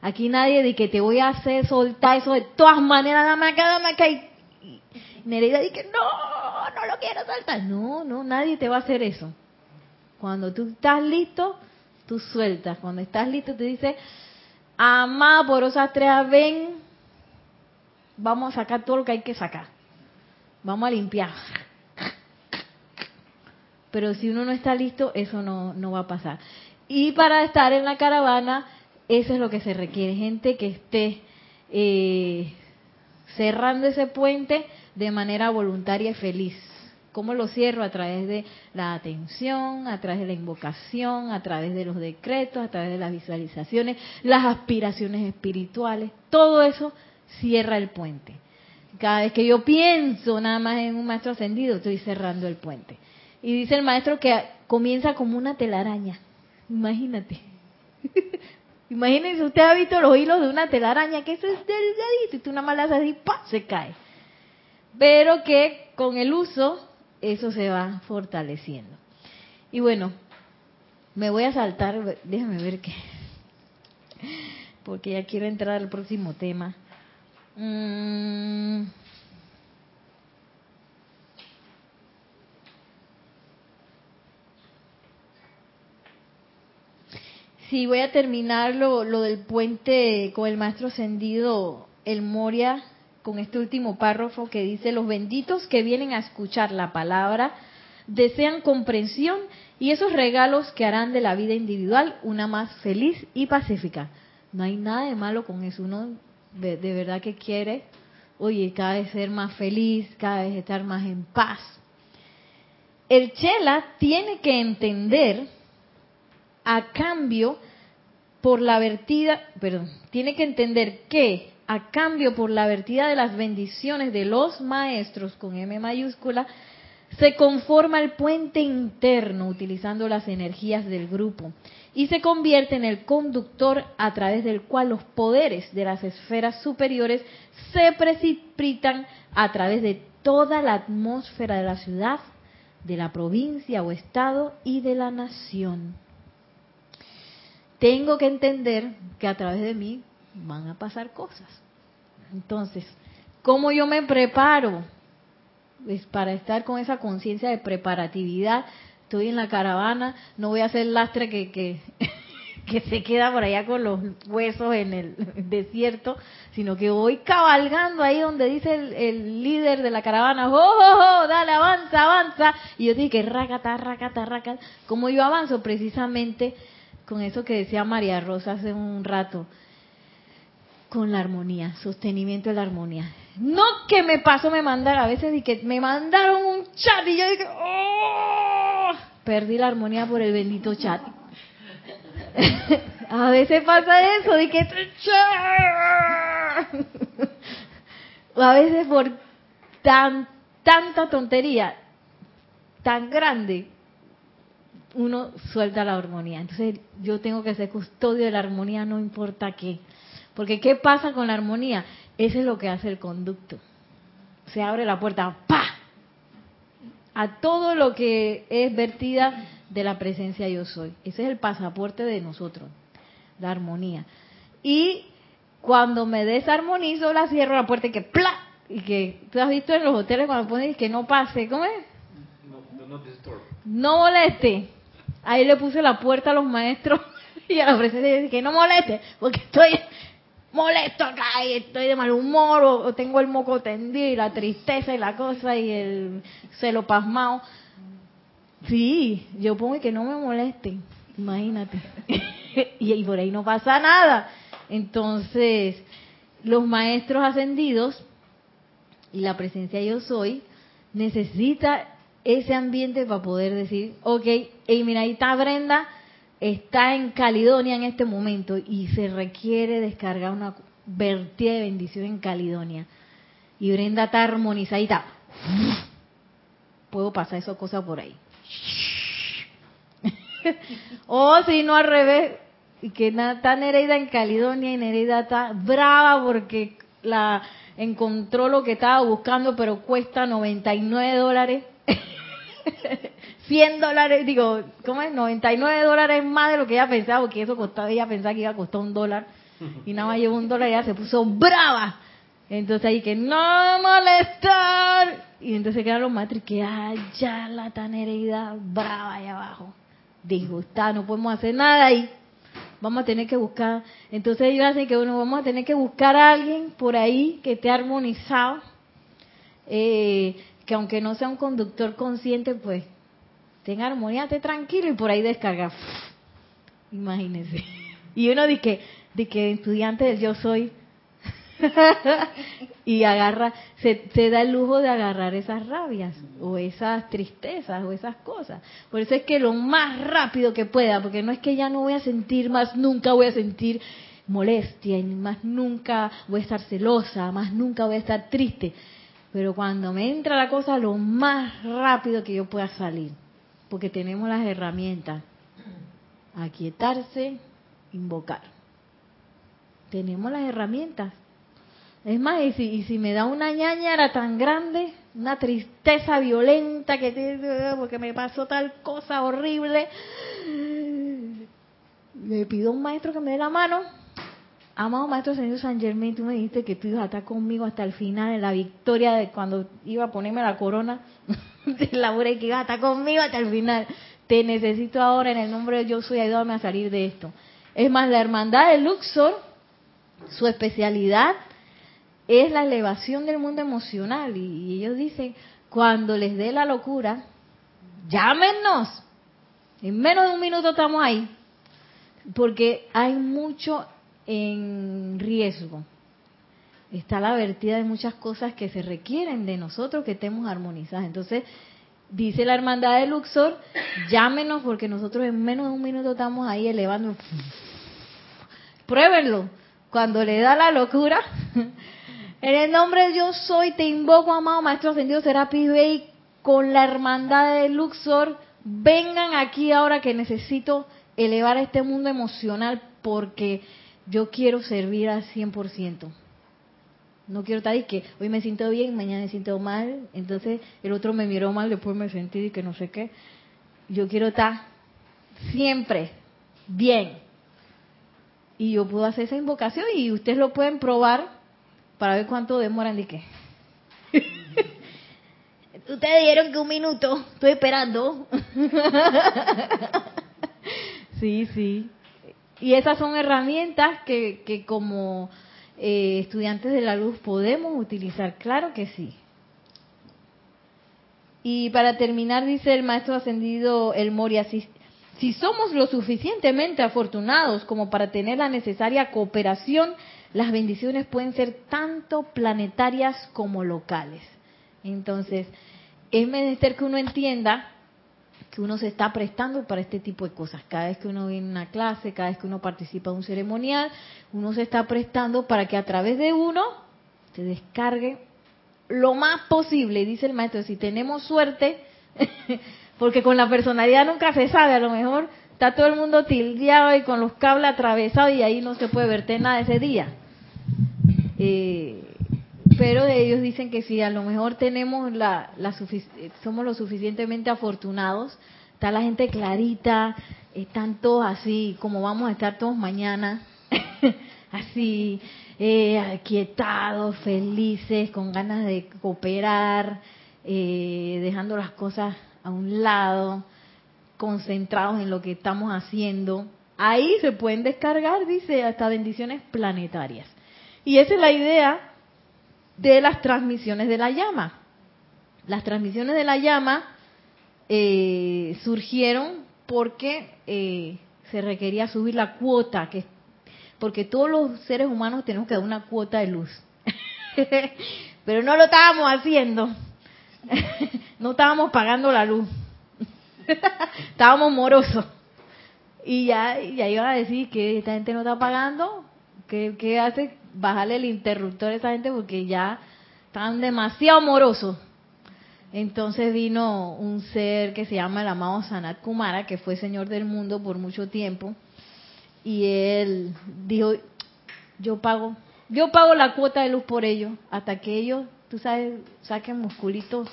Aquí nadie de que te voy a hacer soltar eso de todas maneras, dame acá, dame acá. Y, Nereida dice, no, no lo quiero soltar. No, no, nadie te va a hacer eso. Cuando tú estás listo, tú sueltas. Cuando estás listo, te dice, amada porosa tres, ven, vamos a sacar todo lo que hay que sacar. Vamos a limpiar pero si uno no está listo, eso no, no va a pasar. Y para estar en la caravana, eso es lo que se requiere, gente que esté eh, cerrando ese puente de manera voluntaria y feliz. ¿Cómo lo cierro? A través de la atención, a través de la invocación, a través de los decretos, a través de las visualizaciones, las aspiraciones espirituales. Todo eso cierra el puente. Cada vez que yo pienso nada más en un maestro ascendido, estoy cerrando el puente. Y dice el maestro que comienza como una telaraña. Imagínate. Imagínense, usted ha visto los hilos de una telaraña, que eso es delgadito, y tú una mala así, ¡pa! se cae. Pero que con el uso, eso se va fortaleciendo. Y bueno, me voy a saltar, déjame ver qué, porque ya quiero entrar al próximo tema. Mm. Sí, voy a terminar lo, del puente con el maestro ascendido, el Moria, con este último párrafo que dice, los benditos que vienen a escuchar la palabra desean comprensión y esos regalos que harán de la vida individual una más feliz y pacífica. No hay nada de malo con eso, uno de, verdad que quiere, oye, cada vez ser más feliz, cada vez estar más en paz. El Chela tiene que entender a cambio por la vertida, perdón, tiene que entender que a cambio por la vertida de las bendiciones de los maestros con M mayúscula, se conforma el puente interno utilizando las energías del grupo y se convierte en el conductor a través del cual los poderes de las esferas superiores se precipitan a través de toda la atmósfera de la ciudad, de la provincia o estado y de la nación tengo que entender que a través de mí van a pasar cosas. Entonces, ¿cómo yo me preparo? Para estar con esa conciencia de preparatividad, estoy en la caravana, no voy a hacer lastre que, que se queda por allá con los huesos en el desierto, sino que voy cabalgando ahí donde dice el, líder de la caravana, ¡Oh, oh, oh! Dale, avanza, avanza. Y yo dije que racata, racata, racata. Como yo avanzo precisamente con eso que decía María Rosa hace un rato, con la armonía, sostenimiento de la armonía. No que me pasó, me mandaron, a veces di que me mandaron un chat y yo dije, ¡oh! Perdí la armonía por el bendito chat. a veces pasa eso, de que a veces por tan tanta tontería tan grande uno suelta la armonía. Entonces yo tengo que ser custodio de la armonía, no importa qué. Porque ¿qué pasa con la armonía? Eso es lo que hace el conducto. Se abre la puerta, ¡pa! A todo lo que es vertida de la presencia yo soy. Ese es el pasaporte de nosotros, la armonía. Y cuando me desarmonizo, la cierro la puerta y que ¡pla! Y que tú has visto en los hoteles cuando ponen que no pase, ¿cómo es? No, disturb. No moleste. Ahí le puse la puerta a los maestros y a la presencia y que no moleste, porque estoy molesto acá y estoy de mal humor o, tengo el moco tendido y la tristeza y la cosa y el celo pasmado. Sí, yo pongo que no me molesten, imagínate. y, por ahí no pasa nada. Entonces, los maestros ascendidos y la presencia yo soy necesita ese ambiente para poder decir, ok, y mira, ahí está Brenda, está en Caledonia en este momento y se requiere descargar una vertida de bendición en Caledonia. Y Brenda está armonizadita. Puedo pasar esa cosa por ahí. o si no al revés, y que está Nereida en Caledonia y Nereida está brava porque la encontró lo que estaba buscando, pero cuesta 99 dólares. 100 dólares, digo, ¿cómo es? 99 dólares más de lo que ella pensaba, porque eso costaba, ella pensaba que iba a costar un dólar, y nada más llevó un dólar y ella se puso brava. Entonces ahí que no molestar. Y entonces quedan los maestros que, ay, ya la tan herida brava ahí abajo. Disgustada, no podemos hacer nada ahí. Vamos a tener que buscar. Entonces ellos hacen que bueno, vamos a tener que buscar a alguien por ahí que esté armonizado. Eh, que aunque no sea un conductor consciente, pues tenga armonía, esté tranquilo y por ahí descarga. Imagínense. Y uno dice que, que estudiante del yo soy y agarra, se, se, da el lujo de agarrar esas rabias o esas tristezas o esas cosas. Por eso es que lo más rápido que pueda, porque no es que ya no voy a sentir más, nunca voy a sentir molestia y más nunca voy a estar celosa, más nunca voy a estar triste. Pero cuando me entra la cosa, lo más rápido que yo pueda salir, porque tenemos las herramientas. Aquietarse, invocar. Tenemos las herramientas. Es más, y si, y si me da una ñañara tan grande, una tristeza violenta que porque me pasó tal cosa horrible, le pido a un maestro que me dé la mano Amado Maestro Señor San Germain, tú me dijiste que tú ibas a estar conmigo hasta el final, en la victoria de cuando iba a ponerme la corona de Laura y que ibas a estar conmigo hasta el final. Te necesito ahora en el nombre de Yo Soy, ayúdame a salir de esto. Es más, la hermandad de Luxor, su especialidad es la elevación del mundo emocional. Y ellos dicen, cuando les dé la locura, llámenos. En menos de un minuto estamos ahí. Porque hay mucho en riesgo. Está la vertida de muchas cosas que se requieren de nosotros que estemos armonizadas. Entonces, dice la hermandad de Luxor, llámenos porque nosotros en menos de un minuto estamos ahí elevando. Pruébenlo. Cuando le da la locura, en el nombre de yo soy, te invoco, amado Maestro Ascendido Serapis Bey, con la hermandad de Luxor, vengan aquí ahora que necesito elevar este mundo emocional porque yo quiero servir al 100%. No quiero estar y que hoy me siento bien, mañana me siento mal, entonces el otro me miró mal, después me sentí y que no sé qué. Yo quiero estar siempre bien. Y yo puedo hacer esa invocación y ustedes lo pueden probar para ver cuánto demoran de qué. ustedes dijeron que un minuto, estoy esperando. sí, sí Y esas son herramientas que, que como eh, estudiantes de la luz podemos utilizar, claro que sí. Y para terminar, dice el maestro ascendido El Moria, si, si somos lo suficientemente afortunados como para tener la necesaria cooperación, las bendiciones pueden ser tanto planetarias como locales. Entonces, es menester que uno entienda uno se está prestando para este tipo de cosas. Cada vez que uno viene a una clase, cada vez que uno participa en un ceremonial, uno se está prestando para que a través de uno se descargue lo más posible, dice el maestro, si tenemos suerte, porque con la personalidad nunca se sabe, a lo mejor está todo el mundo tildeado y con los cables atravesados y ahí no se puede verte nada ese día. Eh, pero ellos dicen que si a lo mejor tenemos la, la somos lo suficientemente afortunados, está la gente clarita, están todos así, como vamos a estar todos mañana, así, eh, aquietados, felices, con ganas de cooperar, eh, dejando las cosas a un lado, concentrados en lo que estamos haciendo. Ahí se pueden descargar, dice, hasta bendiciones planetarias. Y esa es la idea de las transmisiones de la llama. Las transmisiones de la llama eh, surgieron porque eh, se requería subir la cuota, que porque todos los seres humanos tenemos que dar una cuota de luz. Pero no lo estábamos haciendo. no estábamos pagando la luz. estábamos morosos. Y ya, ya iban a decir que esta gente no está pagando. ¿Qué, qué hace? Bajarle el interruptor a esa gente porque ya están demasiado morosos. Entonces vino un ser que se llama el amado Sanat Kumara, que fue señor del mundo por mucho tiempo, y él dijo, yo pago, yo pago la cuota de luz por ellos, hasta que ellos, tú sabes, saquen musculitos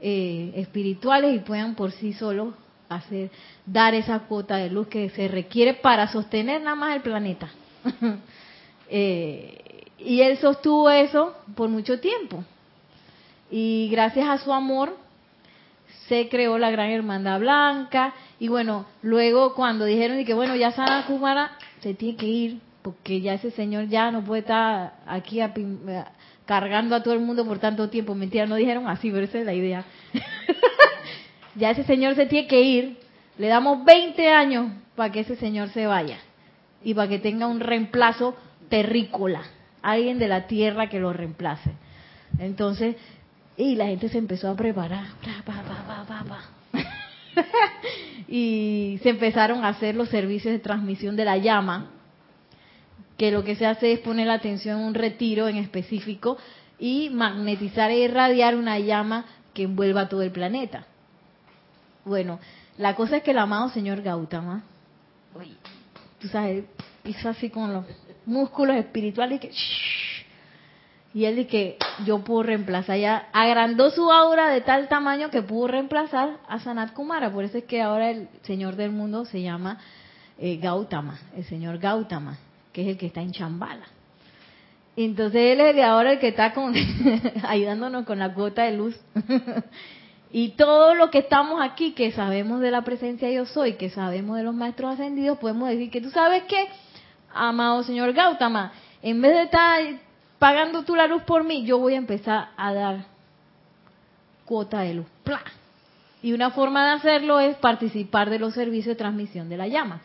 eh, espirituales y puedan por sí solos hacer, dar esa cuota de luz que se requiere para sostener nada más el planeta. Eh, y él sostuvo eso por mucho tiempo. Y gracias a su amor se creó la Gran Hermandad Blanca. Y bueno, luego cuando dijeron que bueno, ya Sana Kumara se tiene que ir, porque ya ese señor ya no puede estar aquí cargando a todo el mundo por tanto tiempo. Mentira, no dijeron así, pero esa es la idea. ya ese señor se tiene que ir. Le damos 20 años para que ese señor se vaya y para que tenga un reemplazo terrícola, alguien de la tierra que lo reemplace. Entonces, y la gente se empezó a preparar, y se empezaron a hacer los servicios de transmisión de la llama, que lo que se hace es poner la atención en un retiro en específico y magnetizar e irradiar una llama que envuelva todo el planeta. Bueno, la cosa es que el amado señor Gautama, tú sabes, hizo así con los músculos espirituales y que y él dice que yo puedo reemplazar ya agrandó su aura de tal tamaño que pudo reemplazar a Sanat Kumara. Por eso es que ahora el señor del mundo se llama eh, Gautama el señor Gautama que es el que está en Chambala. Entonces él es ahora el que está con ayudándonos con la cuota de luz. Y todo lo que estamos aquí que sabemos de la presencia yo soy que sabemos de los maestros ascendidos podemos decir que tú sabes que amado señor Gautama, en vez de estar pagando tú la luz por mí, yo voy a empezar a dar cuota de luz. Y una forma de hacerlo es participar de los servicios de transmisión de la llama,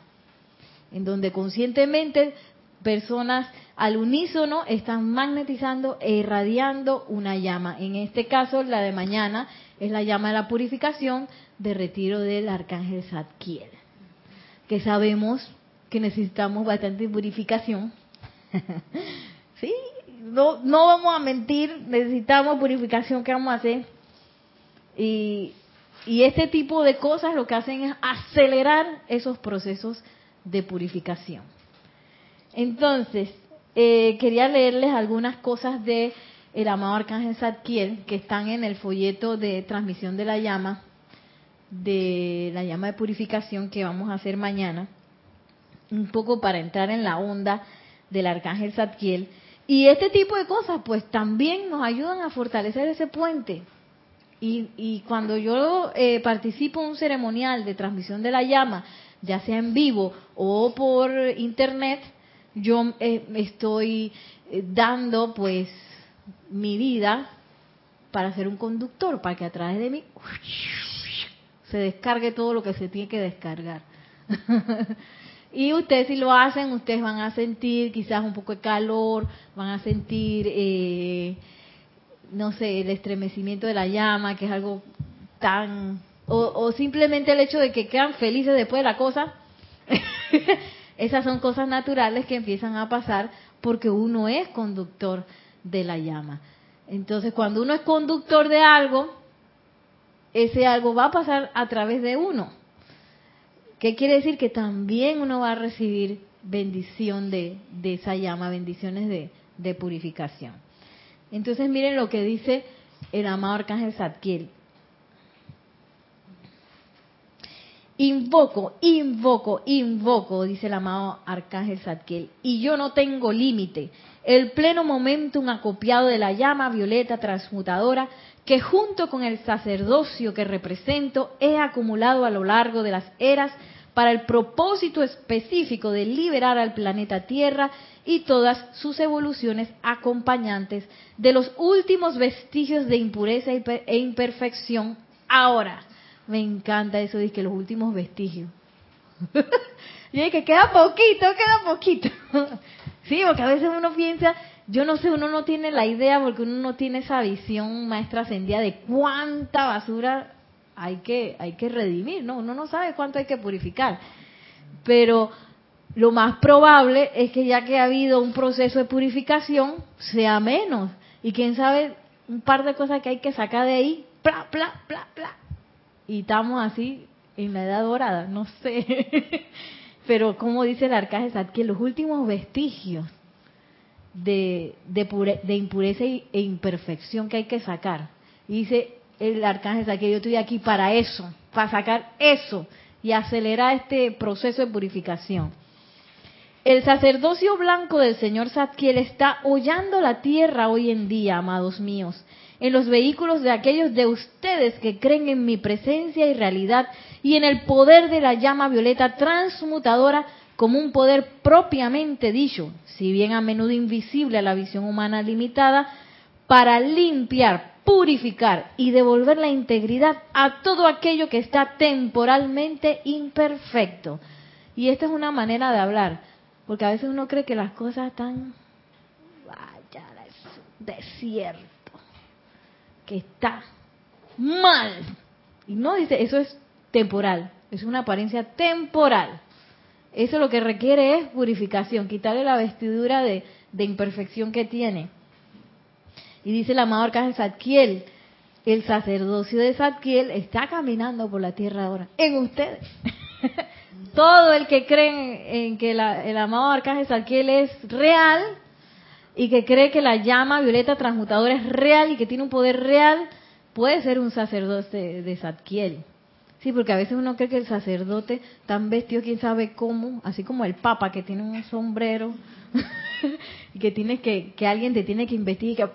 en donde conscientemente personas al unísono están magnetizando e irradiando una llama. En este caso, la de mañana es la llama de la purificación de retiro del arcángel Zadkiel, que sabemos que necesitamos bastante purificación. sí, no, no vamos a mentir, necesitamos purificación, ¿qué vamos a hacer? Y, y este tipo de cosas lo que hacen es acelerar esos procesos de purificación. Entonces, eh, quería leerles algunas cosas de el amado Arcángel Zadkiel que están en el folleto de transmisión de la llama, de la llama de purificación que vamos a hacer mañana un poco para entrar en la onda del arcángel Zadkiel. Y este tipo de cosas, pues también nos ayudan a fortalecer ese puente. Y, y cuando yo eh, participo en un ceremonial de transmisión de la llama, ya sea en vivo o por internet, yo eh, estoy eh, dando pues mi vida para ser un conductor, para que a través de mí se descargue todo lo que se tiene que descargar. y ustedes si lo hacen, ustedes van a sentir quizás un poco de calor, van a sentir, eh, no sé, el estremecimiento de la llama, que es algo tan... O, o simplemente el hecho de que quedan felices después de la cosa. Esas son cosas naturales que empiezan a pasar porque uno es conductor de la llama. Entonces, cuando uno es conductor de algo, ese algo va a pasar a través de uno. ¿Qué quiere decir? Que también uno va a recibir bendición de, de esa llama, bendiciones de, de, purificación. Entonces miren lo que dice el amado Arcángel Zadkiel. Invoco, invoco, invoco, dice el amado Arcángel Zadkiel, y yo no tengo límite. El pleno momentum acopiado de la llama violeta transmutadora que junto con el sacerdocio que represento he acumulado a lo largo de las eras para el propósito específico de liberar al planeta Tierra y todas sus evoluciones acompañantes de los últimos vestigios de impureza e imperfección ahora me encanta eso de que los últimos vestigios. y que queda poquito, queda poquito. sí, porque a veces uno piensa, yo no sé, uno no tiene la idea porque uno no tiene esa visión maestra ascendida de cuánta basura hay que hay que redimir, ¿no? Uno no sabe cuánto hay que purificar. Pero lo más probable es que ya que ha habido un proceso de purificación, sea menos. Y quién sabe, un par de cosas que hay que sacar de ahí, bla, bla, bla, bla, y estamos así en la edad dorada, no sé. Pero como dice el arcángel que los últimos vestigios de, de, impureza e imperfección que hay que sacar. Y dice el arcángel que yo estoy aquí para eso, para sacar eso y acelerar este proceso de purificación. El sacerdocio blanco del señor Zadkiel está hollando la tierra hoy en día, amados míos, en los vehículos de aquellos de ustedes que creen en mi presencia y realidad y en el poder de la llama violeta transmutadora como un poder propiamente dicho, si bien a menudo invisible a la visión humana limitada, para limpiar, purificar y devolver la integridad a todo aquello que está temporalmente imperfecto. Y esta es una manera de hablar, porque a veces uno cree que las cosas están, vaya, es desierto que está mal. Y no dice, eso es temporal, es una apariencia temporal. Eso lo que requiere es purificación, quitarle la vestidura de, imperfección que tiene. Y dice el amado Arcángel Zadkiel, el sacerdocio de Zadkiel está caminando por la tierra ahora, en ustedes. Todo el que cree en que el amado Arcángel Zadkiel es real, y que cree que la llama violeta transmutadora es real y que tiene un poder real, puede ser un sacerdote de Zadkiel. Sí, porque a veces uno cree que el sacerdote tan vestido, quién sabe cómo, así como el papa que tiene un sombrero y que tiene que, que alguien te tiene que investigar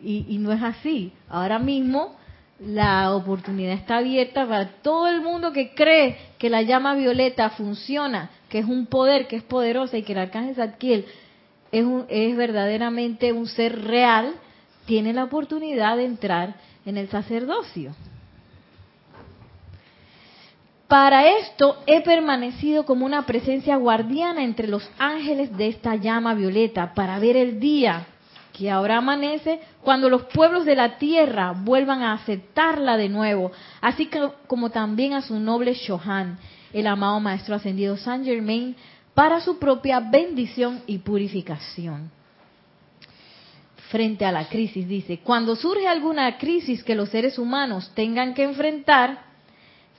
y, y no es así. Ahora mismo la oportunidad está abierta para todo el mundo que cree que la llama violeta funciona, que es un poder, que es poderosa y que el arcángel Zadkiel es, es verdaderamente un ser real, tiene la oportunidad de entrar en el sacerdocio. Para esto he permanecido como una presencia guardiana entre los ángeles de esta llama violeta, para ver el día que ahora amanece cuando los pueblos de la tierra vuelvan a aceptarla de nuevo, así como también a su noble Shohan, el amado Maestro Ascendido Saint Germain, para su propia bendición y purificación. Frente a la crisis, dice, cuando surge alguna crisis que los seres humanos tengan que enfrentar,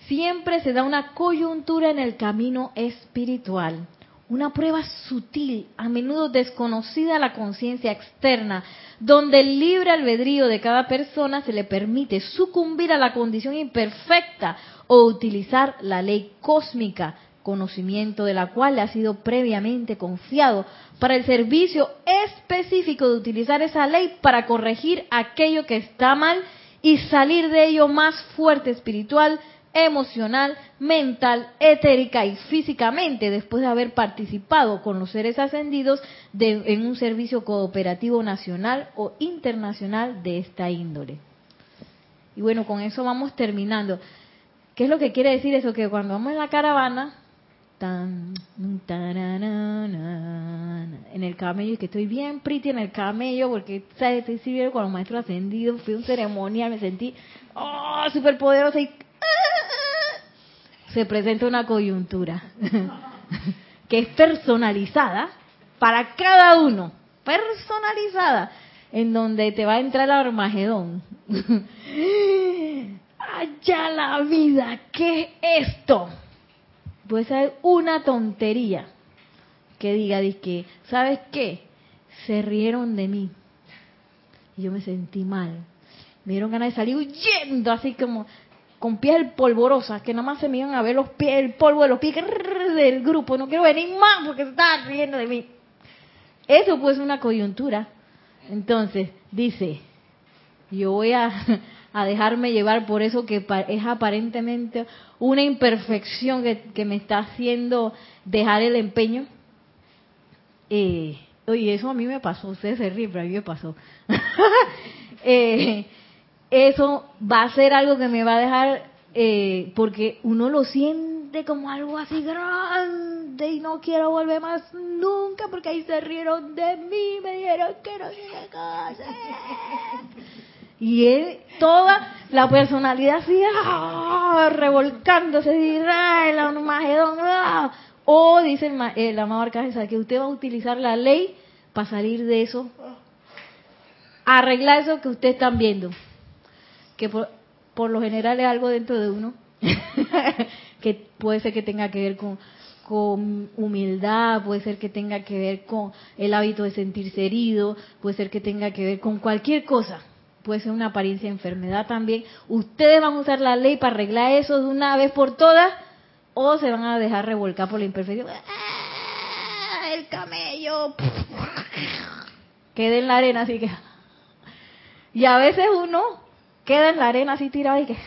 siempre se da una coyuntura en el camino espiritual, una prueba sutil, a menudo desconocida a la conciencia externa, donde el libre albedrío de cada persona se le permite sucumbir a la condición imperfecta o utilizar la ley cósmica conocimiento de la cual le ha sido previamente confiado para el servicio específico de utilizar esa ley para corregir aquello que está mal y salir de ello más fuerte espiritual, emocional, mental, etérica y físicamente después de haber participado con los seres ascendidos de- en un servicio cooperativo nacional o internacional de esta índole. Y bueno, con eso vamos terminando. ¿Qué es lo que quiere decir eso? Que cuando vamos en la caravana, en el camello, y que estoy bien pretty en el camello, porque ¿sabes? estoy sirviendo con los maestros ascendidos, fui a un ceremonial, me sentí oh, súper poderosa y se presenta una coyuntura que es personalizada para cada uno, personalizada, en donde te va a entrar el Armagedón. Allá la vida, ¿qué es esto? Puede ser una tontería que diga, que, ¿sabes qué? Se rieron de mí. Y yo me sentí mal. Me dieron ganas de salir huyendo, así como con piel polvorosa, que nada más se me iban a ver los pies, el polvo de los pies del grupo. No quiero venir más porque se estaban riendo de mí. Eso pues es una coyuntura. Entonces, dice, yo voy a, a dejarme llevar por eso que es aparentemente una imperfección que, que me está haciendo dejar el empeño. Eh, oye, eso a mí me pasó, ustedes se ríen, pero a mí me pasó. Eh, eso va a ser algo que me va a dejar, eh, porque uno lo siente como algo así grande y no quiero volver más nunca porque ahí se rieron de mí, me dijeron que no qué cosa. Y él, toda la personalidad así, ¡ah! revolcándose, así, ¡ah! el Armagedón, ¡ah! o dice el, el amado Arcángel que usted va a utilizar la ley para salir de eso, arreglar eso que ustedes están viendo, que por, por lo general es algo dentro de uno, que puede ser que tenga que ver con, con humildad, puede ser que tenga que ver con el hábito de sentirse herido, puede ser que tenga que ver con cualquier cosa, puede ser una apariencia de enfermedad también. Ustedes van a usar la ley para arreglar eso de una vez por todas o se van a dejar revolcar por la imperfección. ¡Ah! El camello queda en la arena así que y a veces uno queda en la arena así tirado y que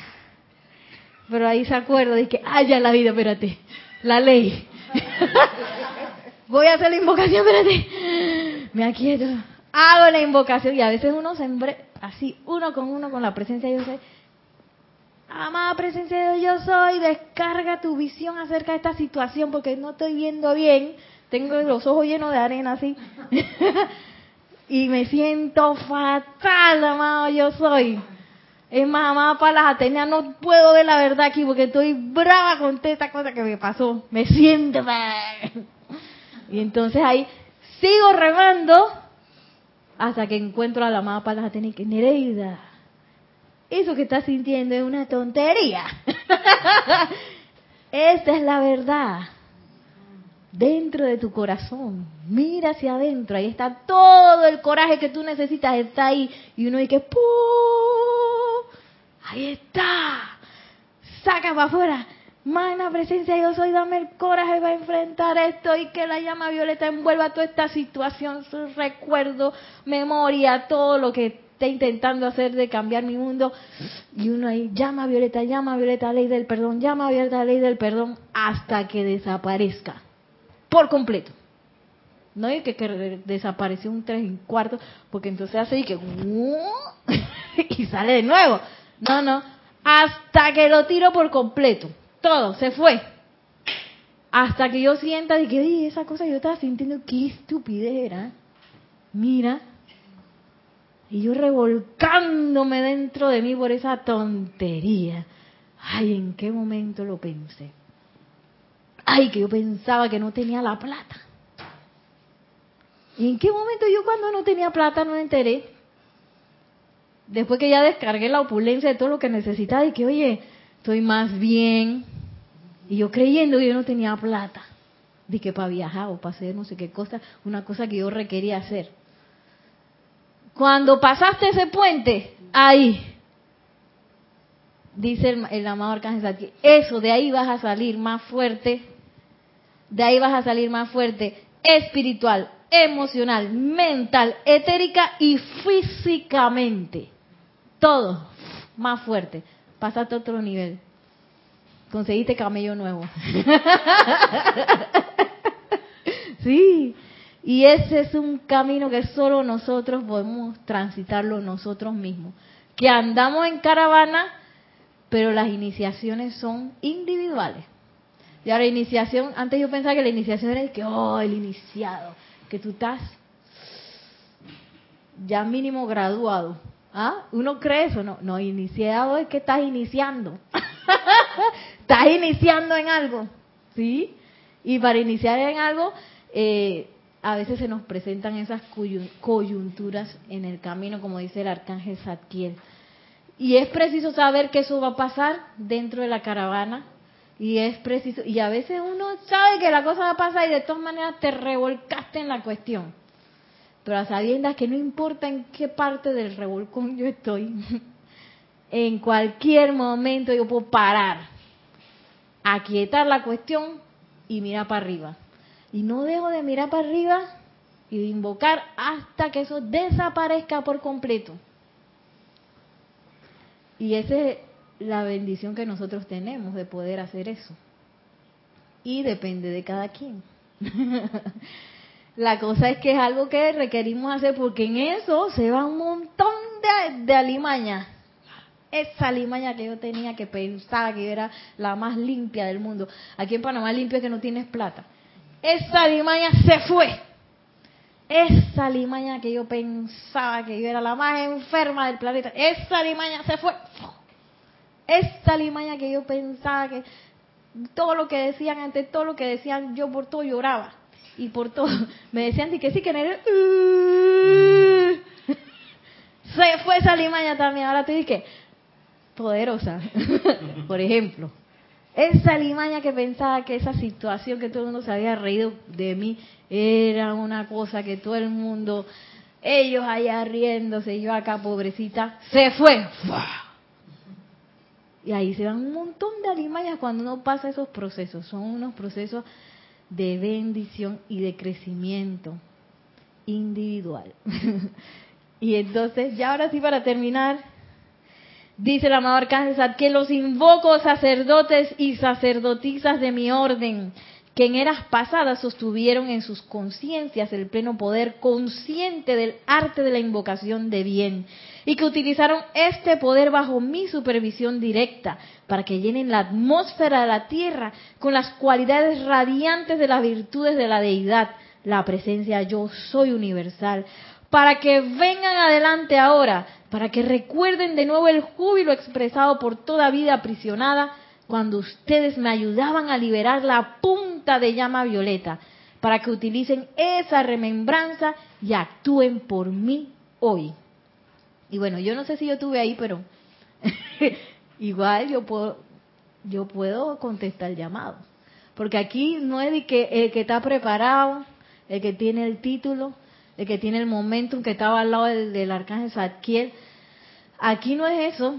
pero ahí se acuerda y que ay ya la vida espérate la ley voy a hacer la invocación espérate. Me aquieto. Hago la invocación y a veces uno se empre- así uno con uno con la presencia de Dios amada presencia de Dios yo soy descarga tu visión acerca de esta situación porque no estoy viendo bien. Tengo los ojos llenos de arena así y me siento fatal, amado yo soy. Es más, amada Palas Atenea, no puedo ver la verdad aquí porque estoy brava con toda esta cosa que me pasó. Me siento mal. Y entonces ahí sigo remando hasta que encuentro a la amada Palas Atenea y que Nereida, eso que estás sintiendo es una tontería. Esta es la verdad dentro de tu corazón. Mira hacia adentro, ahí está todo el coraje que tú necesitas, está ahí. Y uno dice, ¡Pum! Ahí está. Saca para afuera. Magna presencia, yo soy, dame el coraje para enfrentar esto y que la llama violeta envuelva toda esta situación, su recuerdo, memoria, todo lo que esté intentando hacer de cambiar mi mundo. Y uno ahí, llama violeta, llama violeta, ley del perdón, llama violeta, ley del perdón, hasta que desaparezca por completo. No hay que, que desapareció un tres y cuarto, porque entonces hace y que y sale de nuevo. No, no, hasta que lo tiro por completo. Todo, se fue. Hasta que yo sienta de que "Ay, esa cosa yo estaba sintiendo, qué estupidez era. Mira. Y yo revolcándome dentro de mí por esa tontería. Ay, ¿en qué momento lo pensé? Ay, que yo pensaba que no tenía la plata. ¿Y en qué momento yo cuando no tenía plata no me enteré? Después que ya descargué la opulencia de todo lo que necesitaba y que, oye, estoy más bien. Y yo creyendo que yo no tenía plata. De que para viajar o para hacer no sé qué cosa, una cosa que yo requería hacer. Cuando pasaste ese puente, ahí, dice el, amado Arcángel Zadkiel, eso, de ahí vas a salir más fuerte, de ahí vas a salir más fuerte, espiritual, emocional, mental, etérica y físicamente. Todo más fuerte. Pasaste a otro nivel. conseguiste camello nuevo. sí, y ese es un camino que solo nosotros podemos transitarlo nosotros mismos. Que andamos en caravana, pero las iniciaciones son individuales. Y ahora iniciación, antes yo pensaba que la iniciación era que, oh, el iniciado, que tú estás ya mínimo graduado. ¿Ah? Uno cree eso, no, no, iniciado es que estás iniciando. estás iniciando en algo, ¿sí? Y para iniciar en algo, eh, a veces se nos presentan esas coyunturas en el camino, como dice el arcángel Zadkiel. Y es preciso saber que eso va a pasar dentro de la caravana. Y es preciso, y a veces uno sabe que la cosa va a pasar y de todas maneras te revolcaste en la cuestión. Pero a sabiendas que no importa en qué parte del revolcón yo estoy, en cualquier momento yo puedo parar, aquietar la cuestión y mirar para arriba. Y no dejo de mirar para arriba y de invocar hasta que eso desaparezca por completo. Y esa es la bendición que nosotros tenemos de poder hacer eso. Y depende de cada quien. la cosa es que es algo que requerimos hacer porque en eso se va un montón de, de alimaña. Esa alimaña que yo tenía que pensar que era la más limpia del mundo. Aquí en Panamá limpia es que no tienes plata. Esa limaña se fue. Esa limaña que yo pensaba que yo era la más enferma del planeta, esa limaña se fue. Esa limaña que yo pensaba que todo lo que decían antes, todo lo que decían, yo por todo lloraba. Y por todo, me decían que sí, que era... se fue esa limaña también. Ahora te dije, poderosa, por ejemplo. Esa limaña que pensaba que esa situación que todo el mundo se había reído de mí era una cosa que todo el mundo, ellos allá riéndose, yo acá pobrecita, se fue. Y ahí se dan un montón de alimañas cuando uno pasa esos procesos. Son unos procesos de bendición y de crecimiento individual. y entonces, ya ahora sí para terminar, Dice el amado Arcángel que los invoco sacerdotes y sacerdotisas de mi orden, que en eras pasadas sostuvieron en sus conciencias el pleno poder consciente del arte de la invocación de bien, y que utilizaron este poder bajo mi supervisión directa para que llenen la atmósfera de la tierra con las cualidades radiantes de las virtudes de la deidad, la presencia yo soy universal, para que vengan adelante ahora para que recuerden de nuevo el júbilo expresado por toda vida aprisionada cuando ustedes me ayudaban a liberar la punta de llama violeta, para que utilicen esa remembranza y actúen por mí hoy. Y bueno, yo no sé si yo estuve ahí, pero igual yo puedo, yo puedo contestar el llamado. Porque aquí no es de que el que está preparado, el que tiene el título, el que tiene el momentum que estaba al lado del, arcángel Zadkiel. Aquí no es eso.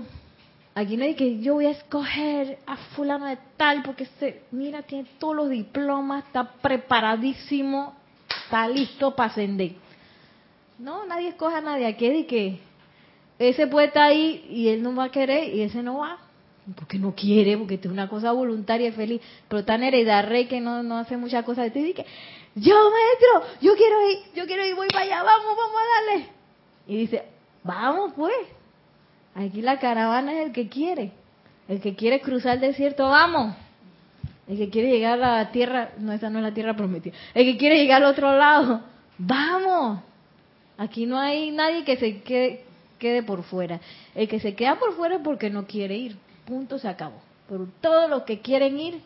Aquí no es que yo voy a escoger a fulano de tal porque se, mira, tiene todos los diplomas, está preparadísimo, está listo para ascender. No, nadie escoge a nadie. Aquí que ese puede estar ahí y él no va a querer y ese no va. Porque no quiere, porque es una cosa voluntaria y feliz. Pero tan heredad rey que no, no hace muchas cosas de ti. Y que, yo maestro, yo quiero ir, yo quiero ir, voy para allá, vamos, vamos a darle. Y dice, vamos pues. Aquí la caravana es el que quiere. El que quiere cruzar el desierto, vamos. El que quiere llegar a la tierra, no, esa no es la tierra prometida. El que quiere llegar al otro lado, vamos. Aquí no hay nadie que se quede, quede por fuera. El que se queda por fuera es porque no quiere ir. Punto, se acabó. Pero todos los que quieren ir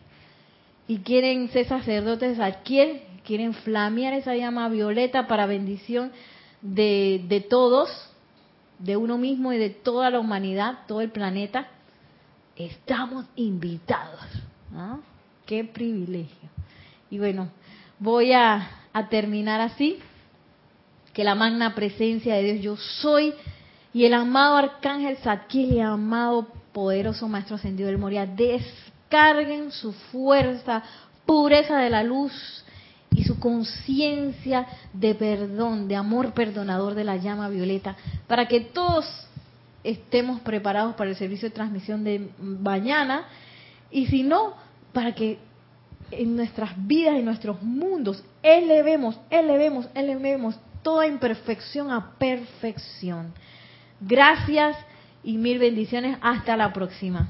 y quieren ser sacerdotes adquieren quieren flamear esa llama violeta para bendición de, de todos, de uno mismo y de toda la humanidad, todo el planeta, estamos invitados. ¿ah? Qué privilegio. Y bueno, voy a, terminar así, que la magna presencia de Dios yo soy y el amado arcángel Zadkiel y el amado poderoso maestro ascendido del Moria descarguen su fuerza, pureza de la luz y su conciencia de perdón, de amor perdonador de la llama violeta, para que todos estemos preparados para el servicio de transmisión de mañana Y si no, para que en nuestras vidas, en nuestros mundos, elevemos, elevemos, elevemos toda imperfección a perfección. Gracias y mil bendiciones. Hasta la próxima.